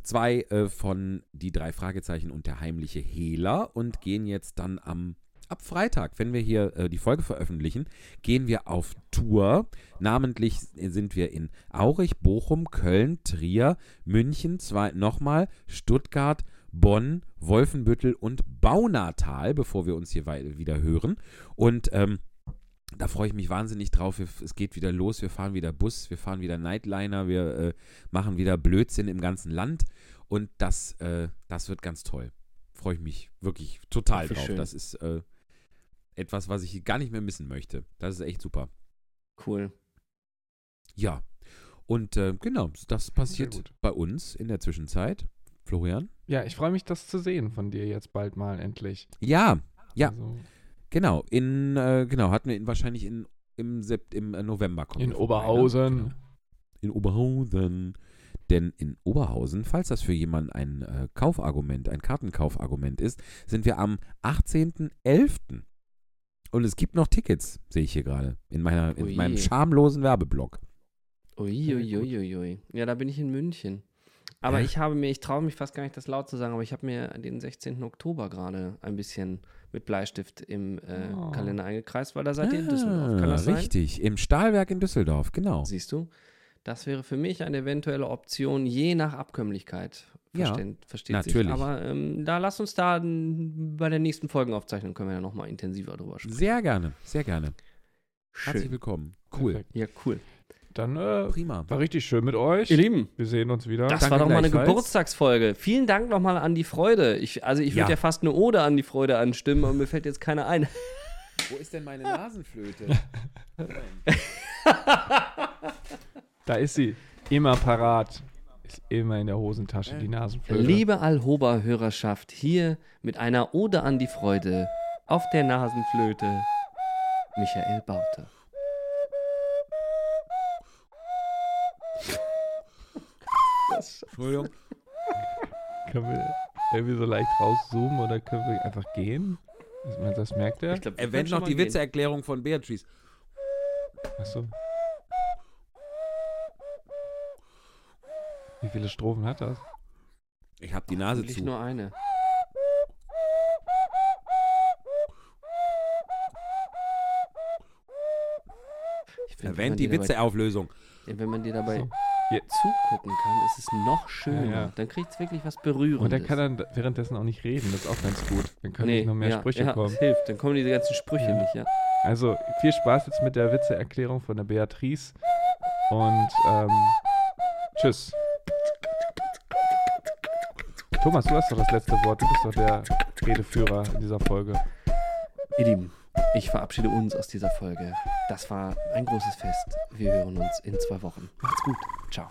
Zwei äh, von Die drei Fragezeichen und der heimliche Hehler und gehen jetzt dann am ab Freitag, wenn wir hier äh, die Folge veröffentlichen, gehen wir auf Tour. Namentlich sind wir in Aurich, Bochum, Köln, Trier, München, zwei, nochmal, Stuttgart, Bonn, Wolfenbüttel und Baunatal, bevor wir uns hier wieder hören. Und ähm, da freue ich mich wahnsinnig drauf. Es geht wieder los. Wir fahren wieder Bus, wir fahren wieder Nightliner, wir äh, machen wieder Blödsinn im ganzen Land. Und das, äh, das wird ganz toll. Freue ich mich wirklich total Ach, drauf. schön. Das ist äh, etwas, was ich gar nicht mehr missen möchte. Das ist echt super. Cool. Ja. Und äh, genau, das passiert bei uns in der Zwischenzeit. Florian? Ja, ich freue mich, das zu sehen von dir jetzt bald mal endlich. Ja, ja. Also genau. In, äh, genau, hatten wir ihn wahrscheinlich in, im, Sept im äh, November kommen. in ne? Oberhausen. Genau. In Oberhausen. Denn in Oberhausen, falls das für jemanden ein äh, Kaufargument, ein Kartenkaufargument ist, sind wir am 18.11. Und es gibt noch Tickets, sehe ich hier gerade, in, meiner, in Ui. meinem schamlosen Werbeblock. Uiuiuiui. Ja, da bin ich in München. Aber Ja. ich habe mir, ich traue mich fast gar nicht, das laut zu sagen, aber ich habe mir den 16. Oktober gerade ein bisschen mit Bleistift im äh, Oh. Kalender eingekreist, weil da seid ihr in Düsseldorf. Kann das sein? Ah, richtig, im Stahlwerk in Düsseldorf, genau. Siehst du? Das wäre für mich eine eventuelle Option, je nach Abkömmlichkeit. Ja, Versteht, natürlich. Sich. Aber ähm, da lass uns da bei der nächsten Folgenaufzeichnung können wir ja nochmal intensiver drüber sprechen. Sehr gerne, sehr gerne. Herzlich Schön. willkommen. Cool. Perfekt. Ja, cool. Dann äh, Prima. war richtig schön mit euch. Ihr Lieben, Wir sehen uns wieder. das Danke war doch mal eine. Geburtstagsfolge. Vielen Dank nochmal an die Freude. Ich, also ich würde Ja. ja. fast eine Ode an die Freude anstimmen, aber mir fällt jetzt keine ein. Wo ist denn meine Nasenflöte? Da ist sie. Immer parat. Ist immer in der Hosentasche, die Nasenflöte. Liebe Alhoba-Hörerschaft, hier mit einer Ode an die Freude auf der Nasenflöte Michael Baute. Entschuldigung. Können wir irgendwie so leicht rauszoomen oder können wir einfach gehen? Das merkt er? Ich glaub, wir Erwähnt schon noch die gehen. Witzeerklärung von Beatrice. Achso. Wie viele Strophen hat das? Ich habe die Nase zu. nur eine. Ich find, Erwähnt die Witzeauflösung. Wenn man dir dabei So. Ja. zugucken kann, ist es noch schöner. Ja, ja. Dann kriegt es wirklich was Berührendes. Und er kann dann währenddessen auch nicht reden, das ist auch ganz gut. Dann können nicht noch mehr ja, Sprüche ja, kommen. Das hilft, dann kommen diese ganzen Sprüche Ja. nicht, ja. Also viel Spaß jetzt mit der Witzeerklärung von der Beatrice. Und ähm, tschüss. Thomas, du hast doch das letzte Wort. Du bist doch der Redeführer in dieser Folge. Ihr Lieben, ich verabschiede uns aus dieser Folge. Das war ein großes Fest. Wir hören uns in zwei Wochen. Macht's gut. Ciao.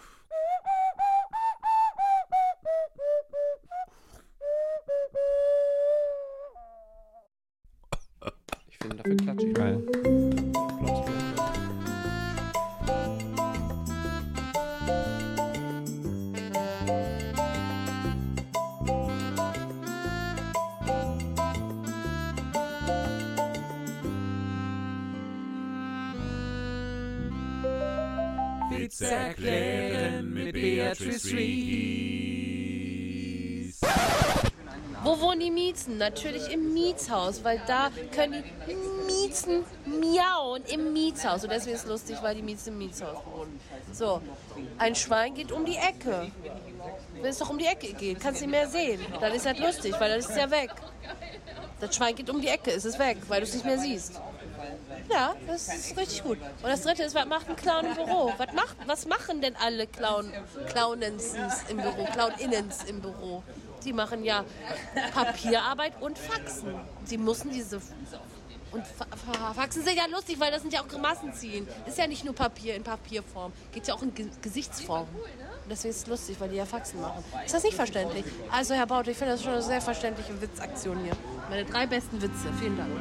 Natürlich im Mietshaus, weil da können die Miezen miauen im Mietshaus. Und deswegen ist es lustig, weil die Miezen im Mietshaus wohnen. So, ein Schwein geht um die Ecke. Wenn es doch um die Ecke geht, kannst du nicht mehr sehen. Dann ist das lustig, weil dann ist es ja weg. Das Schwein geht um die Ecke, ist es weg, weil du es nicht mehr siehst. Ja, das ist richtig gut. Und das dritte ist, was macht ein Clown im Büro? Was, macht, was machen denn alle Clown, Clownensens im Büro, Clowninnens im Büro? Die machen ja Papierarbeit und Faxen. Sie müssen diese. Und Fa Fa Faxen sind ja lustig, weil das sind ja auch Grimassen ziehen. Ist ja nicht nur Papier in Papierform, geht ja auch in Ge Gesichtsform. Und deswegen ist es lustig, weil die ja Faxen machen. Ist das nicht verständlich? Also, Herr Baut, ich finde das schon eine sehr verständliche Witzaktion hier. Meine drei besten Witze. Vielen Dank.